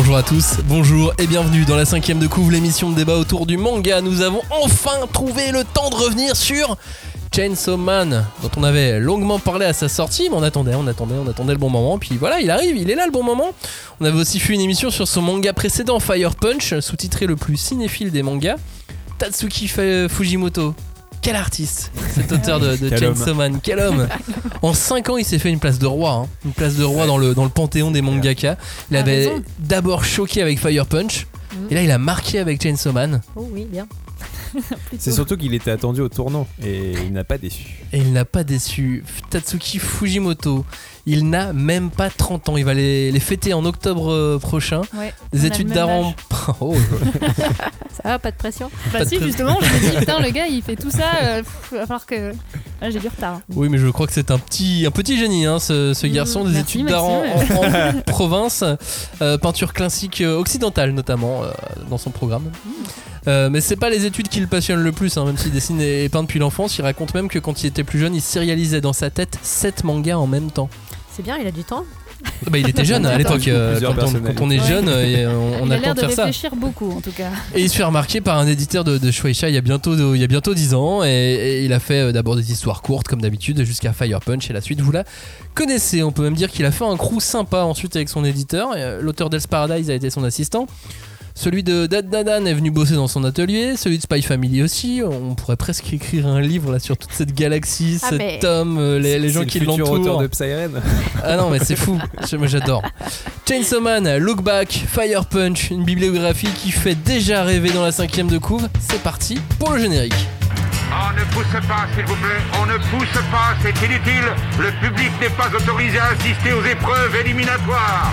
Bonjour à tous, bonjour et bienvenue dans la cinquième de couvre, l'émission de débat autour du manga. Nous avons enfin trouvé le temps de revenir sur Chainsaw Man, dont on avait longuement parlé à sa sortie, mais on attendait, on attendait, on attendait le bon moment. Puis voilà, il arrive, il est là le bon moment. On avait aussi fait une émission sur son manga précédent, Fire Punch, sous-titré le plus cinéphile des mangas, Tatsuki Fujimoto. Quel artiste, cet auteur de, de Quel Chainsaw Man, quel homme En 5 ans, il s'est fait une place de roi, hein. une place de roi dans le, dans le panthéon des mangaka. Il A avait d'abord choqué avec Fire Punch, et là il a marqué avec Chainsaw Man, Oh oui, bien. C'est surtout qu'il était attendu au tournant et il n'a pas déçu. et il n'a pas déçu. Tatsuki Fujimoto, il n'a même pas 30 ans, il va les, les fêter en octobre euh, prochain. Ouais. Des études d'art en... Oh, Ça va, pas de pression Pas Bah de si justement je me dis putain le gars il fait tout ça euh, pff, il va falloir que là j'ai du retard hein. oui, mais je crois que c'est un petit, un petit génie, hein, ce, ce Mmh, garçon, des merci, études d'art en, en- en province, euh, peinture classique euh, occidentale notamment euh, dans son programme. Mmh. Euh, mais c'est pas les études qui le passionnent le plus, hein, même s'il dessine et, et peint depuis l'enfance. Il raconte même que quand il était plus jeune, il sérialisait dans sa tête 7 mangas en même temps. C'est bien, il a du temps. Bah, il était jeune à l'époque, euh, quand, on, quand on est jeune, euh, on, on il a a le temps l'air de de faire ça. réfléchir beaucoup en tout cas Et il se fait remarquer par un éditeur de, de Shueisha il y a bientôt, il y a bientôt 10 ans. Et, et il a fait euh, d'abord des histoires courtes, comme d'habitude, jusqu'à Fire Punch. Et la suite, vous la connaissez. On peut même dire qu'il a fait un crew sympa ensuite avec son éditeur. L'auteur d'Els Paradise a été son assistant. Celui de Dad Dadan est venu bosser dans son atelier. Celui de Spy Family aussi. On pourrait presque écrire un livre là sur toute cette galaxie, Ah, cet mais- homme, euh, les, les gens qui le futur auteur l'entourent. de Psyren. Ah non, mais c'est fou. Moi j'adore. Chainsaw Man, Look Back, Fire Punch, une bibliographie qui fait déjà rêver dans la cinquième de couve. C'est parti pour le générique. On ne pousse pas, s'il vous plaît. On ne pousse pas, c'est inutile. Le public n'est pas autorisé à assister aux épreuves éliminatoires.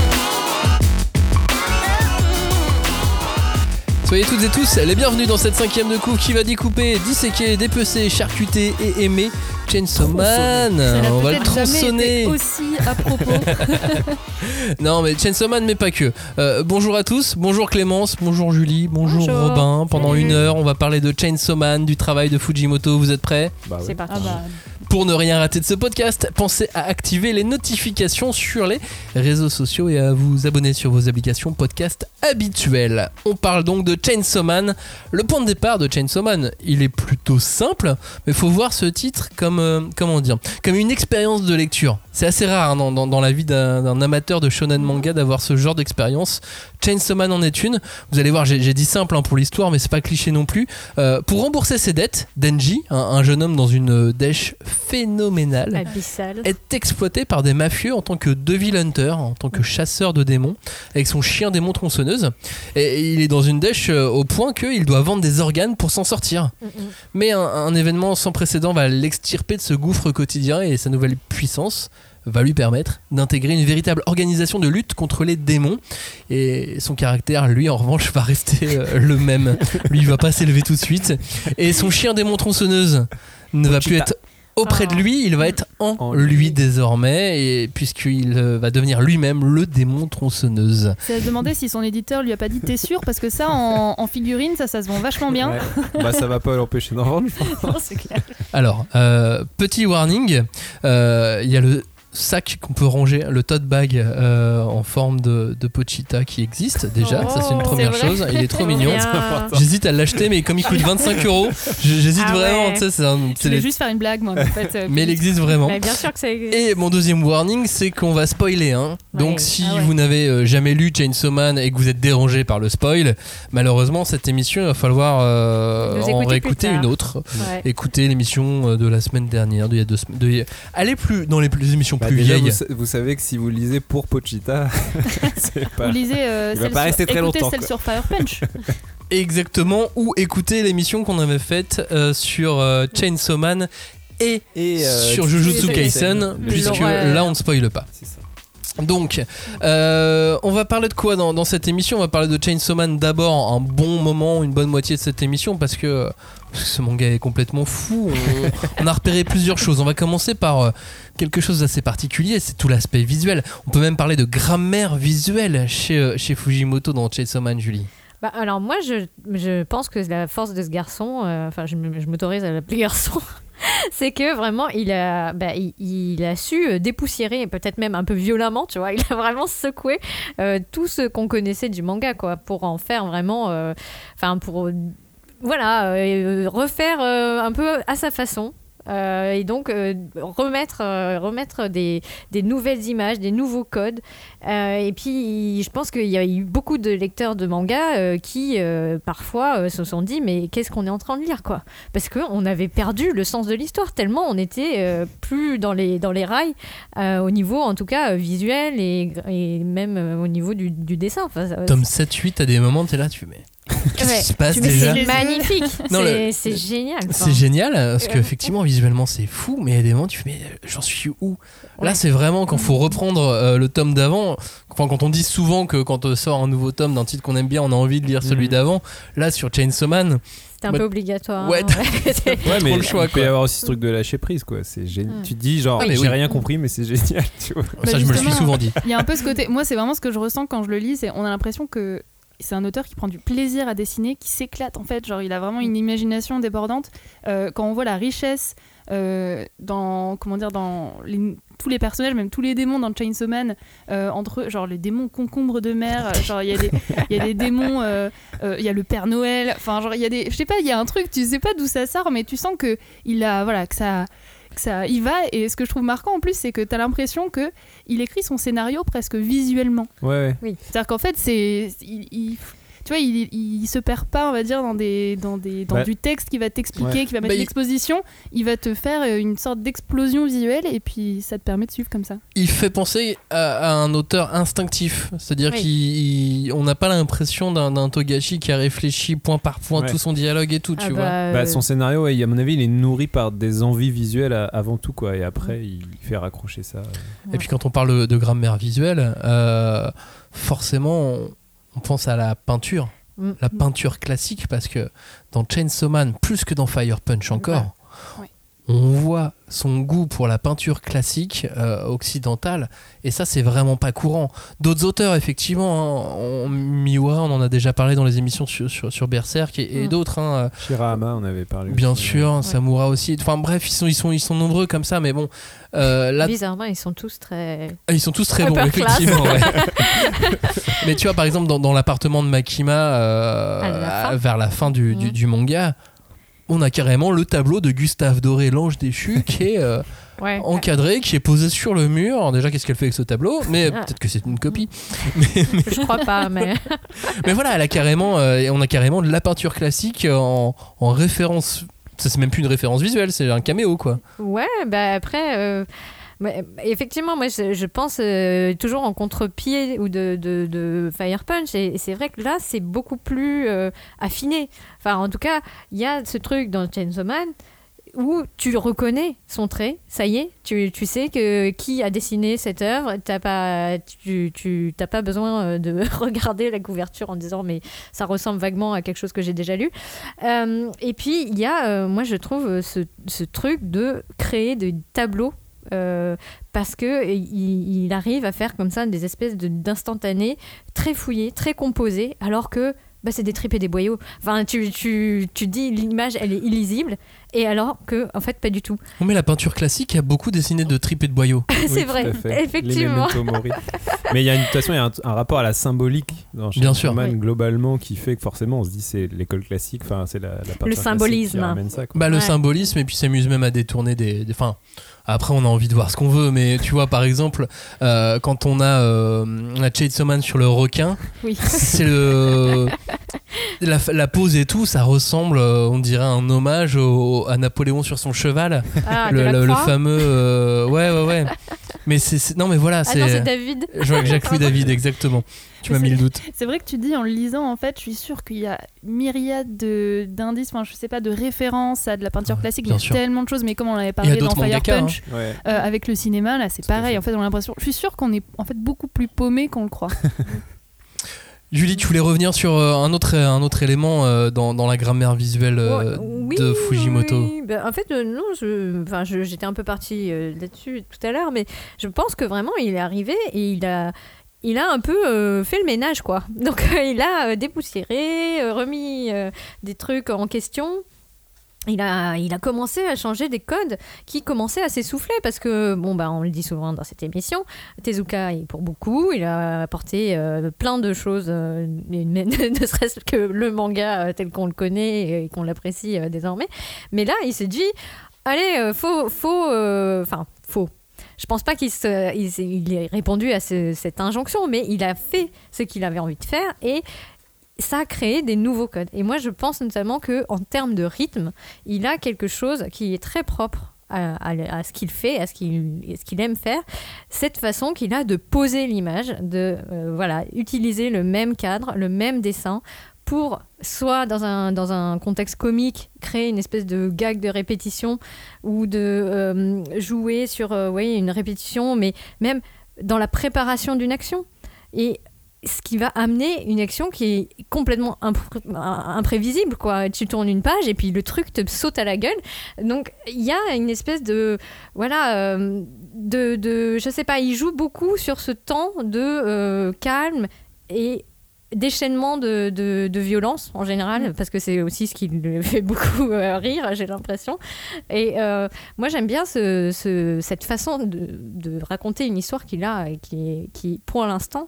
Soyez toutes et tous les bienvenus dans cette cinquième de couve qui va découper, disséquer, dépecer, charcuter et aimer Chainsaw Man. On va le tronçonner. été aussi à propos Non, mais Chainsaw Man, mais pas que. Euh, bonjour à tous, bonjour Clémence, bonjour Julie, bonjour, Bonjour. Robin. Pendant Salut. une heure, on va parler de Chainsaw Man, du travail de Fujimoto. Vous êtes prêts Bah oui. C'est parti. ah bah Pour ne rien rater de ce podcast, pensez à activer les notifications sur les réseaux sociaux et à vous abonner sur vos applications podcast habituelles. On parle donc de Chainsaw Man. Le point de départ de Chainsaw Man, il est plutôt simple, mais il faut voir ce titre comme, euh, comme une expérience de lecture. C'est assez rare hein, dans, la vie d'un amateur de shonen manga d'avoir ce genre d'expérience. Chainsaw Man en est une. Vous allez voir, j'ai dit simple hein, pour l'histoire, mais c'est pas cliché non plus. Euh, pour rembourser ses dettes, Denji, un, un jeune homme dans une euh, dèche phénoménale, Abyssal. est exploité par des mafieux en tant que devil hunter, en tant que chasseur de démons, avec son chien démon tronçonneuse. Et il est dans une dèche euh, au point qu'il doit vendre des organes pour s'en sortir. Mm, mm. Mais un, un événement sans précédent va l'extirper de ce gouffre quotidien et sa nouvelle puissance va lui permettre d'intégrer une véritable organisation de lutte contre les démons. Et son caractère, lui, en revanche, va rester euh, le même. Lui, il va pas s'élever tout de suite. Et son chien démon tronçonneuse ne va plus être auprès de lui, il va être en, En lui, lui. désormais, et puisqu'il euh, va devenir lui-même le démon tronçonneuse. c'est à se demander si son éditeur lui a pas dit t'es sûr? Parce que ça en, en figurine ça ça se vend vachement bien Ouais. Bah ça va pas l'empêcher d'en vendre, je pense. Non, c'est clair Alors, euh, petit warning, euh, il y a le sac qu'on peut ranger, le tote bag euh, en forme de, de Pochita qui existe déjà, ça c'est une Oh, première chose, il est trop mignon. J'hésite à l'acheter, mais comme il coûte 25 euros, j'hésite Ah vraiment, ouais. tu sais, c'est un- je les- juste faire une blague moi en fait euh, mais il existe vraiment. Mais bien sûr que c'est. Et mon deuxième warning, c'est qu'on va spoiler. Hein. Donc si Ah ouais. vous n'avez euh, jamais lu Chainsaw Man et que vous êtes dérangé par le spoil, malheureusement cette émission, il va falloir euh, en écouter réécouter une autre. Ouais. Écoutez l'émission de la semaine dernière, d'il y a deux semaines. de- Allez plus dans les, les émissions Bah, plus déjà, vieilles. vous, sa- vous savez que si vous lisez pour Pochita, c'est pas. vous lisez euh, Il va celle pas sur- rester très écoutez longtemps, celle quoi. sur Fire Punch Exactement. Ou écoutez l'émission qu'on avait faite euh, sur euh, Chainsaw Man et, Et euh, sur Jujutsu Kaisen, puisque là on ne spoile pas. C'est ça. Donc, euh, on va parler de quoi dans, dans cette émission? On va parler de Chainsaw Man d'abord, un bon moment, une bonne moitié de cette émission, parce que, parce que ce manga est complètement fou. On, a repéré plusieurs choses. On va commencer par euh, quelque chose d'assez particulier, c'est tout l'aspect visuel. On peut même parler de grammaire visuelle chez, euh, chez Fujimoto dans Chainsaw Julie. Bah, alors moi, je, je pense que la force de ce garçon, euh, enfin je, m'autorise à l'appeler garçon, c'est que vraiment il a, bah, il, a su dépoussiérer, peut-être même un peu violemment, tu vois, il a vraiment secoué tout ce qu'on connaissait du manga, quoi, pour en faire vraiment, enfin pour, voilà, euh, refaire euh, un peu à sa façon. Euh, et donc euh, remettre, euh, remettre des, des nouvelles images, des nouveaux codes. Et puis je pense qu'il y a eu beaucoup de lecteurs de manga qui parfois se sont dit mais qu'est-ce qu'on est en train de lire quoi? Parce qu'on avait perdu le sens de l'histoire tellement on était plus dans les, dans les rails au niveau en tout cas visuel et, et même au niveau du, du dessin. Enfin, ça- Tome 7-8, à des moments, t'es là, tu mais qu'est-ce Ouais. qui se passe Mais déjà c'est magnifique, c'est génial. C'est génial parce Euh, qu'effectivement visuellement c'est fou mais il y a des moments tu fais mais euh, j'en suis où? Là c'est vraiment quand faut reprendre euh, le tome d'avant enfin, quand on dit souvent que quand on sort un nouveau tome d'un titre qu'on aime bien on a envie de lire celui Mhm. d'avant là sur Chainsaw Man C'est un Bah, peu obligatoire. ouais, hein, t'as- ouais. Mais le choix, il peut y avoir aussi ce truc de lâcher prise, quoi. C'est génial. Mm. Tu te dis, genre, Oui, mais j'ai oui. rien compris, mais c'est génial, tu vois. ça je me le suis justement. souvent dit Il y a un peu ce côté. Moi, c'est vraiment ce que je ressens quand je le lis. C'est on a l'impression que c'est un auteur qui prend du plaisir à dessiner, qui s'éclate en fait. Genre, il a vraiment une imagination débordante. Euh, quand on voit la richesse euh, dans comment dire dans tous les personnages, même tous les démons dans Chainsaw Man, euh, entre eux, genre les démons concombres de mer. genre, il y il y a des démons. Il y a le Père Noël. Enfin, genre, il y a des. Je sais pas. Il y a un truc. Tu sais pas d'où ça sort, mais tu sens que il a voilà que ça que ça y va et ce que je trouve marquant en plus c'est que tu as l'impression que il écrit son scénario presque visuellement Ouais, ouais. c'est-à-dire qu'en fait c'est il, il- tu vois il, il se perd pas on va dire dans des dans des dans Bah, du texte qui va t'expliquer ouais. qui va Bah, mettre il- l'exposition il va te faire euh, une sorte d'explosion visuelle et puis ça te permet de suivre comme ça il fait penser à, à un auteur instinctif c'est-à-dire Oui. qu'on n'a pas l'impression d'un Togashi qui a réfléchi point par point Ouais. tout son dialogue et tout Ah tu vois bah, Bah, euh, son scénario, ouais, à mon avis, il est nourri par des envies visuelles avant tout, quoi. Et après, il fait raccrocher ça. Et puis quand on parle de, de grammaire visuelle, euh, forcément on, pense à la peinture, mm, la peinture classique, parce que dans Chainsaw Man, plus que dans Fire Punch encore. On voit son goût pour la peinture classique euh, occidentale, et ça c'est vraiment pas courant. D'autres auteurs, effectivement, hein, on- Miwa, on en a déjà parlé dans les émissions sur, sur, sur Berserk, et, et Mm. d'autres, hein, Shirahama, on avait parlé. bien aussi, sûr, Samura aussi, enfin bref, ils sont, ils, sont, ils sont nombreux comme ça, mais bon, euh, là Bizarrement, ils sont tous très. Ah, Ils sont tous très bons, effectivement. ouais. Mais tu vois, par exemple, dans, dans l'appartement de Makima, euh, la vers la fin du, du- du manga, on a carrément le tableau de Gustave Doré, l'ange déchu, qui est euh, Ouais. encadré, qui est posé sur le mur. Alors déjà, qu'est-ce qu'elle fait avec ce tableau? Mais Ah. peut-être que c'est une copie. Je crois pas, mais. Mais voilà, elle a carrément, euh, on a carrément de la peinture classique en, en référence. Ça, c'est même plus une référence visuelle, c'est un caméo, quoi. Ouais, bah après, effectivement, moi je, pense euh, toujours en contre-pied ou de, de, Fire Punch, et, c'est vrai que là c'est beaucoup plus euh, affiné. Enfin, en tout cas, il y a ce truc dans Chainsaw Man où tu reconnais son trait, ça y est, tu, tu sais que qui a dessiné cette œuvre, t'as pas, tu, tu t'as pas besoin euh, de regarder la couverture en disant mais ça ressemble vaguement à quelque chose que j'ai déjà lu. Et puis il y a, moi je trouve ce, ce truc de créer des tableaux. Euh, parce que il, il arrive à faire comme ça des espèces de- d'instantanés très fouillés, très composés, alors que bah, c'est des tripes et des boyaux. Enfin, tu, tu, tu dis l'image, elle est illisible, et alors que, en fait, pas du tout. On met la peinture classique, il y a beaucoup dessiné de tripes et de boyaux. C'est vrai, effectivement. Mais il y a une, de toute façon, il y a un, un rapport à la symbolique dans Bien sûr. Man Oui. globalement qui fait que forcément on se dit c'est l'école classique, enfin c'est la, la peinture classique symbolisme. qui ramène ça, quoi. Bah, le Ouais. symbolisme, et puis s'amuse même à détourner des. Après, on a envie de voir ce qu'on veut, mais tu vois, par exemple, euh, quand on a, euh, on a Chainsaw Man sur le requin, Oui. c'est le. La, la pose et tout, ça ressemble, euh, on dirait, un hommage au- à Napoléon sur son cheval. Ah, le, fameux. euh, ouais, ouais, ouais. Mais c'est c'est- non mais voilà, Ah non, c'est c'est David. Jacques Louis David exactement. Tu m'as mis le doute. C'est vrai que tu dis en le lisant, en fait, je suis sûre qu'il y a myriade de- d'indices, enfin, je sais pas, de références à de la peinture classique, il y a sûr. tellement de choses, mais comme on l'avait Il y a parlé dans Fire Punch, hein. Ouais. euh, avec le cinéma, là, c'est pareil. En fait, on a l'impression. Je suis sûre qu'on est en fait beaucoup plus paumé qu'on le croit. Julie, tu voulais revenir sur euh, un autre un autre élément euh, dans, dans la grammaire visuelle euh, Oui, de Fujimoto. oui. Ben, en fait, non, je, enfin, je- j'étais un peu partie là-dessus tout à l'heure, mais je pense que vraiment, il est arrivé et il a, il a un peu euh, fait le ménage, quoi. Donc, euh, il a euh, dépoussiéré, remis des trucs en question. Il a, il a commencé à changer des codes qui commençaient à s'essouffler parce que, bon, bah, on le dit souvent dans cette émission, Tezuka est pour beaucoup, il a apporté euh, plein de choses, euh, ne serait-ce que le manga euh, tel qu'on le connaît et qu'on l'apprécie désormais. Mais là, il s'est dit, allez, faut, faut, enfin, faut. Je pense pas qu'il il, ait répondu à ce- cette injonction, mais il a fait ce qu'il avait envie de faire et ça a créé des nouveaux codes. Et moi, je pense notamment que en termes de rythme, il a quelque chose qui est très propre à, ce qu'il fait, à ce qu'il aime faire. Cette façon qu'il a de poser l'image, de euh, voilà, utiliser le même cadre, le même dessin pour soit dans un, dans un contexte comique créer une espèce de gag de répétition ou de euh, jouer sur euh, une répétition, mais même dans la préparation d'une action. Et ce qui va amener une action qui est complètement impré- imprévisible quoi. Tu tournes une page et puis le truc te saute à la gueule. Donc il y a une espèce de voilà euh, de, de je sais pas il joue beaucoup sur ce temps de euh, calme et déchaînement de, de, de violence en général parce que c'est aussi ce qui le fait beaucoup euh, rire j'ai l'impression. Et euh, moi j'aime bien ce, ce- cette façon de, de raconter une histoire qu'il a et qui, pour l'instant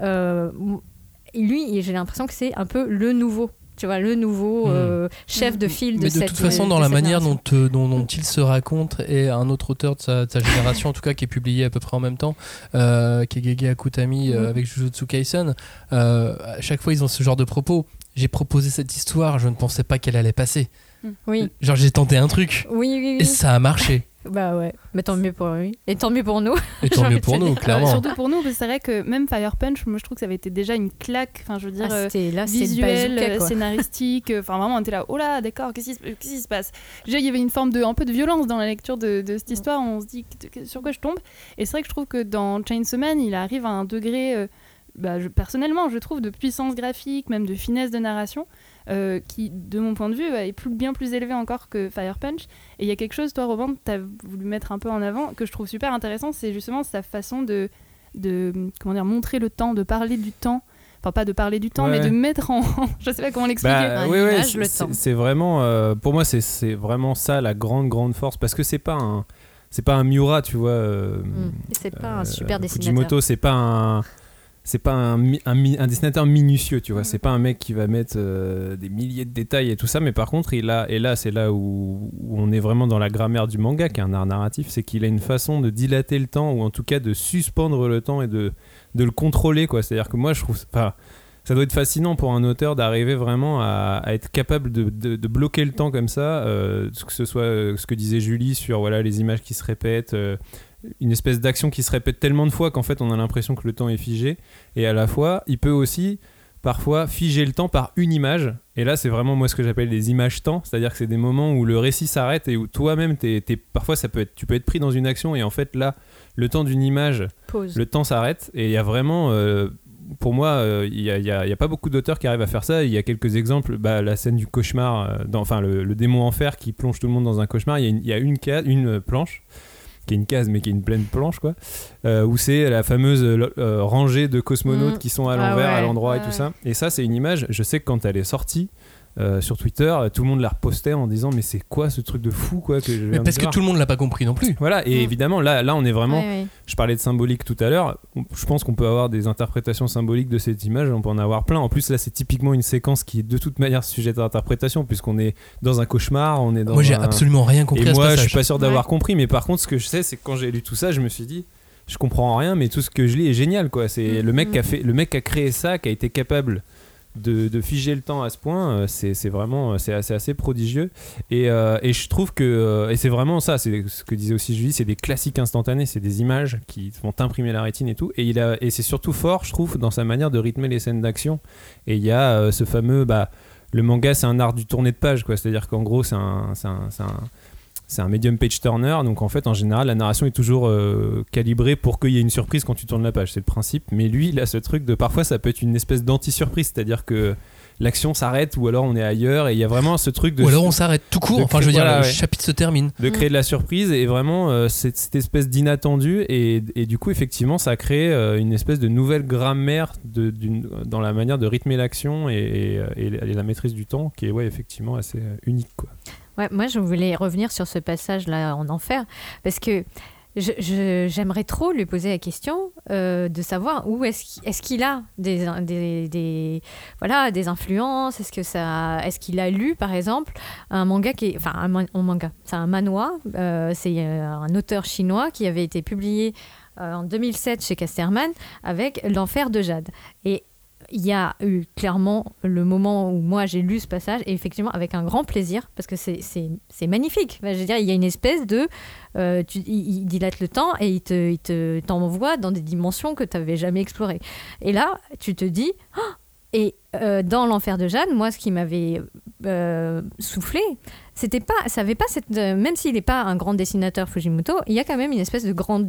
lui j'ai l'impression que c'est un peu le nouveau tu vois le nouveau euh, chef de file de Mais de cette toute façon, de dans la manière dont, euh, dont, dont il se raconte, et un autre auteur de sa, de sa génération, en tout cas, qui est publié à peu près en même temps, euh, qui est Gege Akutami euh, Mhm. avec Jujutsu Kaisen, euh, à chaque fois, ils ont ce genre de propos. J'ai proposé cette histoire, je ne pensais pas qu'elle allait passer. oui Genre, j'ai tenté un truc, oui oui, et oui. ça a marché. Bah ouais mais tant mieux pour lui et tant mieux pour nous Et tant mieux pour nous, dire. clairement. Surtout pour nous, parce que c'est vrai que même Fire Punch, moi je trouve que ça avait été déjà une claque. Enfin, je veux dire. Ah, euh, c'était- là, c'est visuel, bazooka, euh, scénaristique, euh, enfin vraiment on était là, oh là, d'accord, qu'est-ce qui, se- passe? Déjà il y avait une forme de, un peu de violence dans la lecture de, de cette histoire, on se dit sur quoi je tombe? Et c'est vrai que je trouve que dans Chainsaw Man, il arrive à un degré, euh, bah, je- personnellement je trouve, de puissance graphique, même de finesse de narration, euh, qui de mon point de vue est plus, bien plus élevé encore que Fire Punch. Et il y a quelque chose, toi Robin, tu as voulu mettre un peu en avant, que je trouve super intéressant, c'est justement sa façon de, de comment dire, montrer le temps, de parler du temps. Enfin, pas de parler du temps, Ouais. mais de mettre en. je sais pas comment l'expliquer. Bah, oui, oui, image, c'est- le c'est temps. c'est vraiment, euh, pour moi, c'est- c'est vraiment ça la grande, grande force, parce que c'est pas un, c'est pas un Miura, tu vois. euh, Mm. Et c'est pas un euh, super dessinateur Fujimoto, c'est pas un, c'est pas un, dessinateur minutieux, tu vois. Mm. C'est pas un mec qui va mettre euh, des milliers de détails et tout ça, mais par contre, il a, et là, c'est là où, où on est vraiment dans la grammaire du manga, qui est un art narratif, c'est qu'il a une façon de dilater le temps, ou en tout cas de suspendre le temps et de, de le contrôler, quoi. C'est-à-dire que moi, je trouve, enfin, ça doit être fascinant pour un auteur d'arriver vraiment à, à être capable de, de- de bloquer le temps comme ça, euh, que ce soit euh, ce que disait Julie sur voilà les images qui se répètent, euh, une espèce d'action qui se répète tellement de fois qu'en fait on a l'impression que le temps est figé, et à la fois il peut aussi parfois figer le temps par une image, et là c'est vraiment moi ce que j'appelle les images temps, c'est-à-dire que c'est des moments où le récit s'arrête et où toi-même t'es, t'es- parfois ça peut être, tu peux être pris dans une action et en fait là le temps d'une image pause. le temps s'arrête. Et il y a vraiment euh, pour moi euh, il n'y a, y a- y a pas beaucoup d'auteurs qui arrivent à faire ça. Il y a quelques exemples. Bah, la scène du cauchemar euh, dans, enfin le, le démon enfer qui plonge tout le monde dans un cauchemar. Il y a une, il y a une, case, une planche qui est une case mais qui est une pleine planche quoi. Euh, où c'est la fameuse euh, euh, rangée de cosmonautes Mm. qui sont à Ah l'envers à l'endroit et ouais, tout ça. Et ça c'est une image je sais que quand elle est sortie euh, sur Twitter, tout le monde la repostait en disant mais c'est quoi ce truc de fou quoi que je Mais parce que tout le monde l'a pas compris non plus. voilà et Mm. évidemment là là on est vraiment Ouais, ouais. je parlais de symbolique tout à l'heure. Je pense qu'on peut avoir des interprétations symboliques de cette image. On peut en avoir plein. En plus, là, c'est typiquement une séquence qui est de toute manière sujet d'interprétation, puisqu'on est dans un cauchemar. On est dans Moi, j'ai un- absolument rien compris Et à ce moi, je passage. suis pas sûr d'avoir Ouais. compris. Mais par contre, ce que je sais, c'est que quand j'ai lu tout ça, je me suis dit, je comprends rien, mais tout ce que je lis est génial. Quoi. C'est Mm, le mec mm. qui a fait, le mec qui a créé ça, qui a été capable de, de figer le temps à ce point, euh, c'est vraiment c'est assez, assez prodigieux. Et, euh, et je trouve que euh, et c'est vraiment ça, c'est ce que disait aussi Julie, c'est des classiques instantanés, c'est des images qui vont imprimer la rétine et tout. Et il a et c'est surtout fort, je trouve, dans sa manière de rythmer les scènes d'action. Et il y a euh, ce fameux bah le manga, c'est un art du tourné de page, quoi. C'est-à-dire qu'en gros, c'est un, un- c'est un medium page turner, donc en fait, en général, la narration est toujours euh, calibrée pour qu'il y ait une surprise quand tu tournes la page. C'est le principe. Mais lui, il a ce truc de parfois, ça peut être une espèce d'anti-surprise, c'est-à-dire que l'action s'arrête ou alors on est ailleurs et il y a vraiment ce truc de Ou alors on s'arrête tout court. Enfin, je veux dire, voilà, le ouais. chapitre se termine. de créer de la surprise et vraiment euh, cette, cette espèce d'inattendu et, et du coup effectivement ça crée euh, une espèce de nouvelle grammaire de, dans la manière de rythmer l'action et, et, et la maîtrise du temps qui est ouais effectivement assez unique quoi. Moi, je voulais revenir sur ce passage-là en enfer, parce que j'aimerais trop lui poser la question euh, de savoir où est-ce qu'il a des, voilà, des influences, est-ce que est-ce qu'il a lu, par exemple, un manga qui est, enfin, un, man- un manga, c'est un manoir, euh, c'est euh, un auteur chinois qui avait été publié euh, en 2007 chez Casterman avec L'enfer de Jade. Et il y a eu clairement le moment où moi j'ai lu ce passage et effectivement avec un grand plaisir parce que c'est- magnifique. Enfin, je veux dire, il y a une espèce de. euh, tu- il, il dilate le temps et il te il te- t'envoie dans des dimensions que tu n'avais jamais explorées. Et là, tu te dis. Ah et euh, dans l'enfer de Jeanne, moi, ce qui m'avait euh, soufflé, c'était pas, ça avait pas cette, euh, même s'il n'est pas un grand dessinateur Fujimoto, il y a quand même une espèce de grande,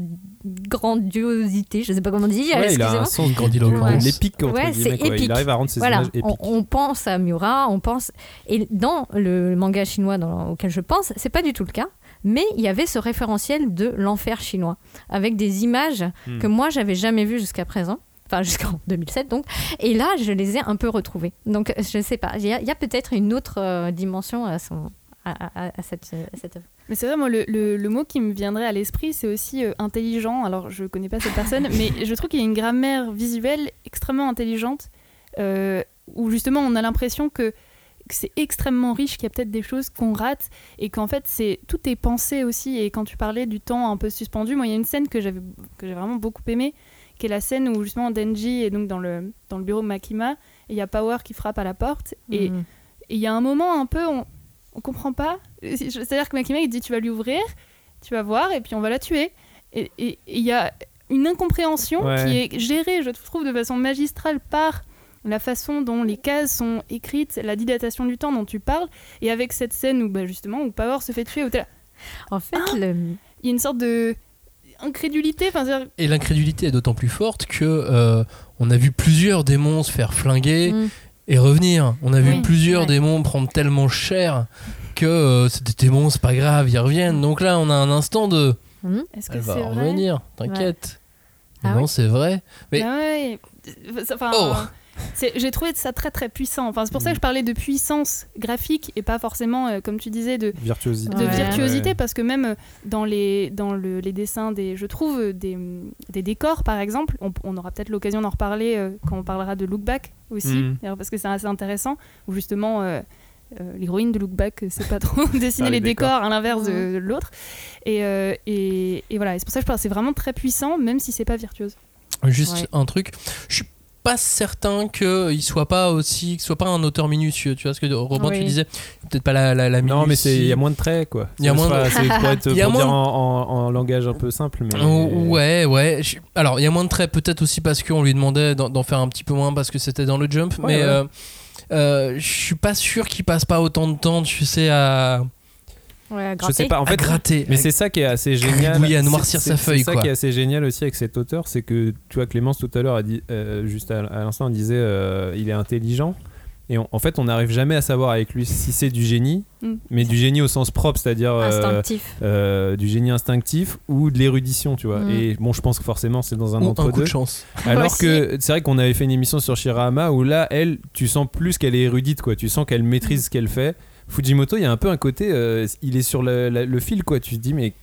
grandiosité, je sais pas comment dire. Ouais, il a un sens Grandiloquent. Ouais. de l'épique entre Ouais, guillemets c'est quoi. il épique. arrive à rendre ses Voilà, images épiques. on, on pense à Miura, on pense. Et dans le manga chinois dans, auquel je pense, c'est pas du tout le cas. Mais il y avait ce référentiel de l'enfer chinois, avec des images Hmm. que moi j'avais jamais vues jusqu'à présent. Enfin, jusqu'en 2007 donc. Et là, je les ai un peu retrouvées. Donc, je sais pas. Il y a, peut-être une autre euh, dimension à, son, à, à- à cette, à cette œuvre. Mais c'est vrai, moi, le, le- le mot qui me viendrait à l'esprit, c'est aussi euh, intelligent. Alors, je connais pas cette personne, mais je trouve qu'il y a une grammaire visuelle extrêmement intelligente, euh, où justement, on a l'impression que, que c'est extrêmement riche, qu'il y a peut-être des choses qu'on rate, et qu'en fait, c'est tout est pensé aussi. Et quand tu parlais du temps un peu suspendu, moi, il y a une scène que j'avais vraiment beaucoup aimée, qui est la scène où justement Denji est donc dans le, dans le bureau de Makima, et il y a Power qui frappe à la porte, et et il y a un moment un peu, on, on comprend pas. C'est-à-dire que Makima il dit tu vas lui ouvrir, tu vas voir, et puis on va la tuer. Et il y a une incompréhension Ouais. qui est gérée, je trouve, de façon magistrale par la façon dont les cases sont écrites, la dilatation du temps dont tu parles, et avec cette scène où bah, justement où Power se fait tuer, où t'es là, En fait, Ah le- il y a une sorte de incrédulité. Enfin, c'est-à-dire- Et l'incrédulité est d'autant plus forte que euh, on a vu plusieurs démons se faire flinguer Mm. et revenir. On a vu Oui, plusieurs ouais. démons prendre tellement cher que euh, des démons, c'est pas grave, ils reviennent. Donc là, on a un instant de. Mhm. est-ce que Elle va revenir, t'inquiète. Ah non, oui c'est vrai. Mais- ouais. Enfin, Oh. J'ai trouvé ça très très puissant. Enfin, c'est pour ça que je parlais de puissance graphique et pas forcément, euh, comme tu disais, de, virtuosité de Ouais. virtuosité Ouais. parce que même euh, dans les, dans le- les dessins des je trouve euh, des, des décors par exemple on, on aura peut-être l'occasion d'en reparler euh, quand on parlera de Look Back aussi d'ailleurs, parce que c'est assez intéressant où justement euh, euh, l'héroïne de Look Back c'est pas trop dessiner Ah, les les décors, décors. à l'inverse de, de l'autre et, euh, et, et voilà et c'est pour ça que je que c'est vraiment très puissant même si c'est pas virtuose Juste Ouais. un truc. Je suis pas certain qu'il soit pas aussi, que soit pas un auteur minutieux. Tu vois ce que Robin, tu Oui. disais peut-être pas la, la, la non mais c'est il y a minutie. moins de traits quoi Il y a moins de- pour, être, pour moins dire de- en, en- en langage un peu simple mais Oh, ouais, ouais. Alors, il y a moins de traits, peut-être aussi parce qu'on lui demandait d'en d'en faire un petit peu moins parce que c'était dans le jump. Ouais, mais ouais. euh, euh, je suis pas sûr qu'il passe pas autant de temps, tu sais, à, Ouais, je sais pas en fait gratter. Mais c'est ça qui est assez génial. gribouiller, à C'est- noircir sa feuille, C'est ça quoi. qui est assez génial aussi avec cet auteur, c'est que tu vois Clémence tout à l'heure a dit euh, juste à, à l'instant, on disait euh, il est intelligent. Et on- en fait, on n'arrive jamais à savoir avec lui si c'est du génie, Mm. mais du génie au sens propre, c'est-à-dire euh, instinctif. euh, du génie instinctif ou de l'érudition, tu vois. Mm. Et bon, je pense que forcément c'est dans un Ou un entre coup de deux. chance. Alors Aussi. que c'est vrai qu'on avait fait une émission sur Shirahama où là, elle, tu sens plus qu'elle est érudite, quoi. Tu sens qu'elle maîtrise ce qu'elle fait. Fujimoto, il y a un peu un côté, euh, il est sur le, la- le fil, quoi. Tu te dis, mais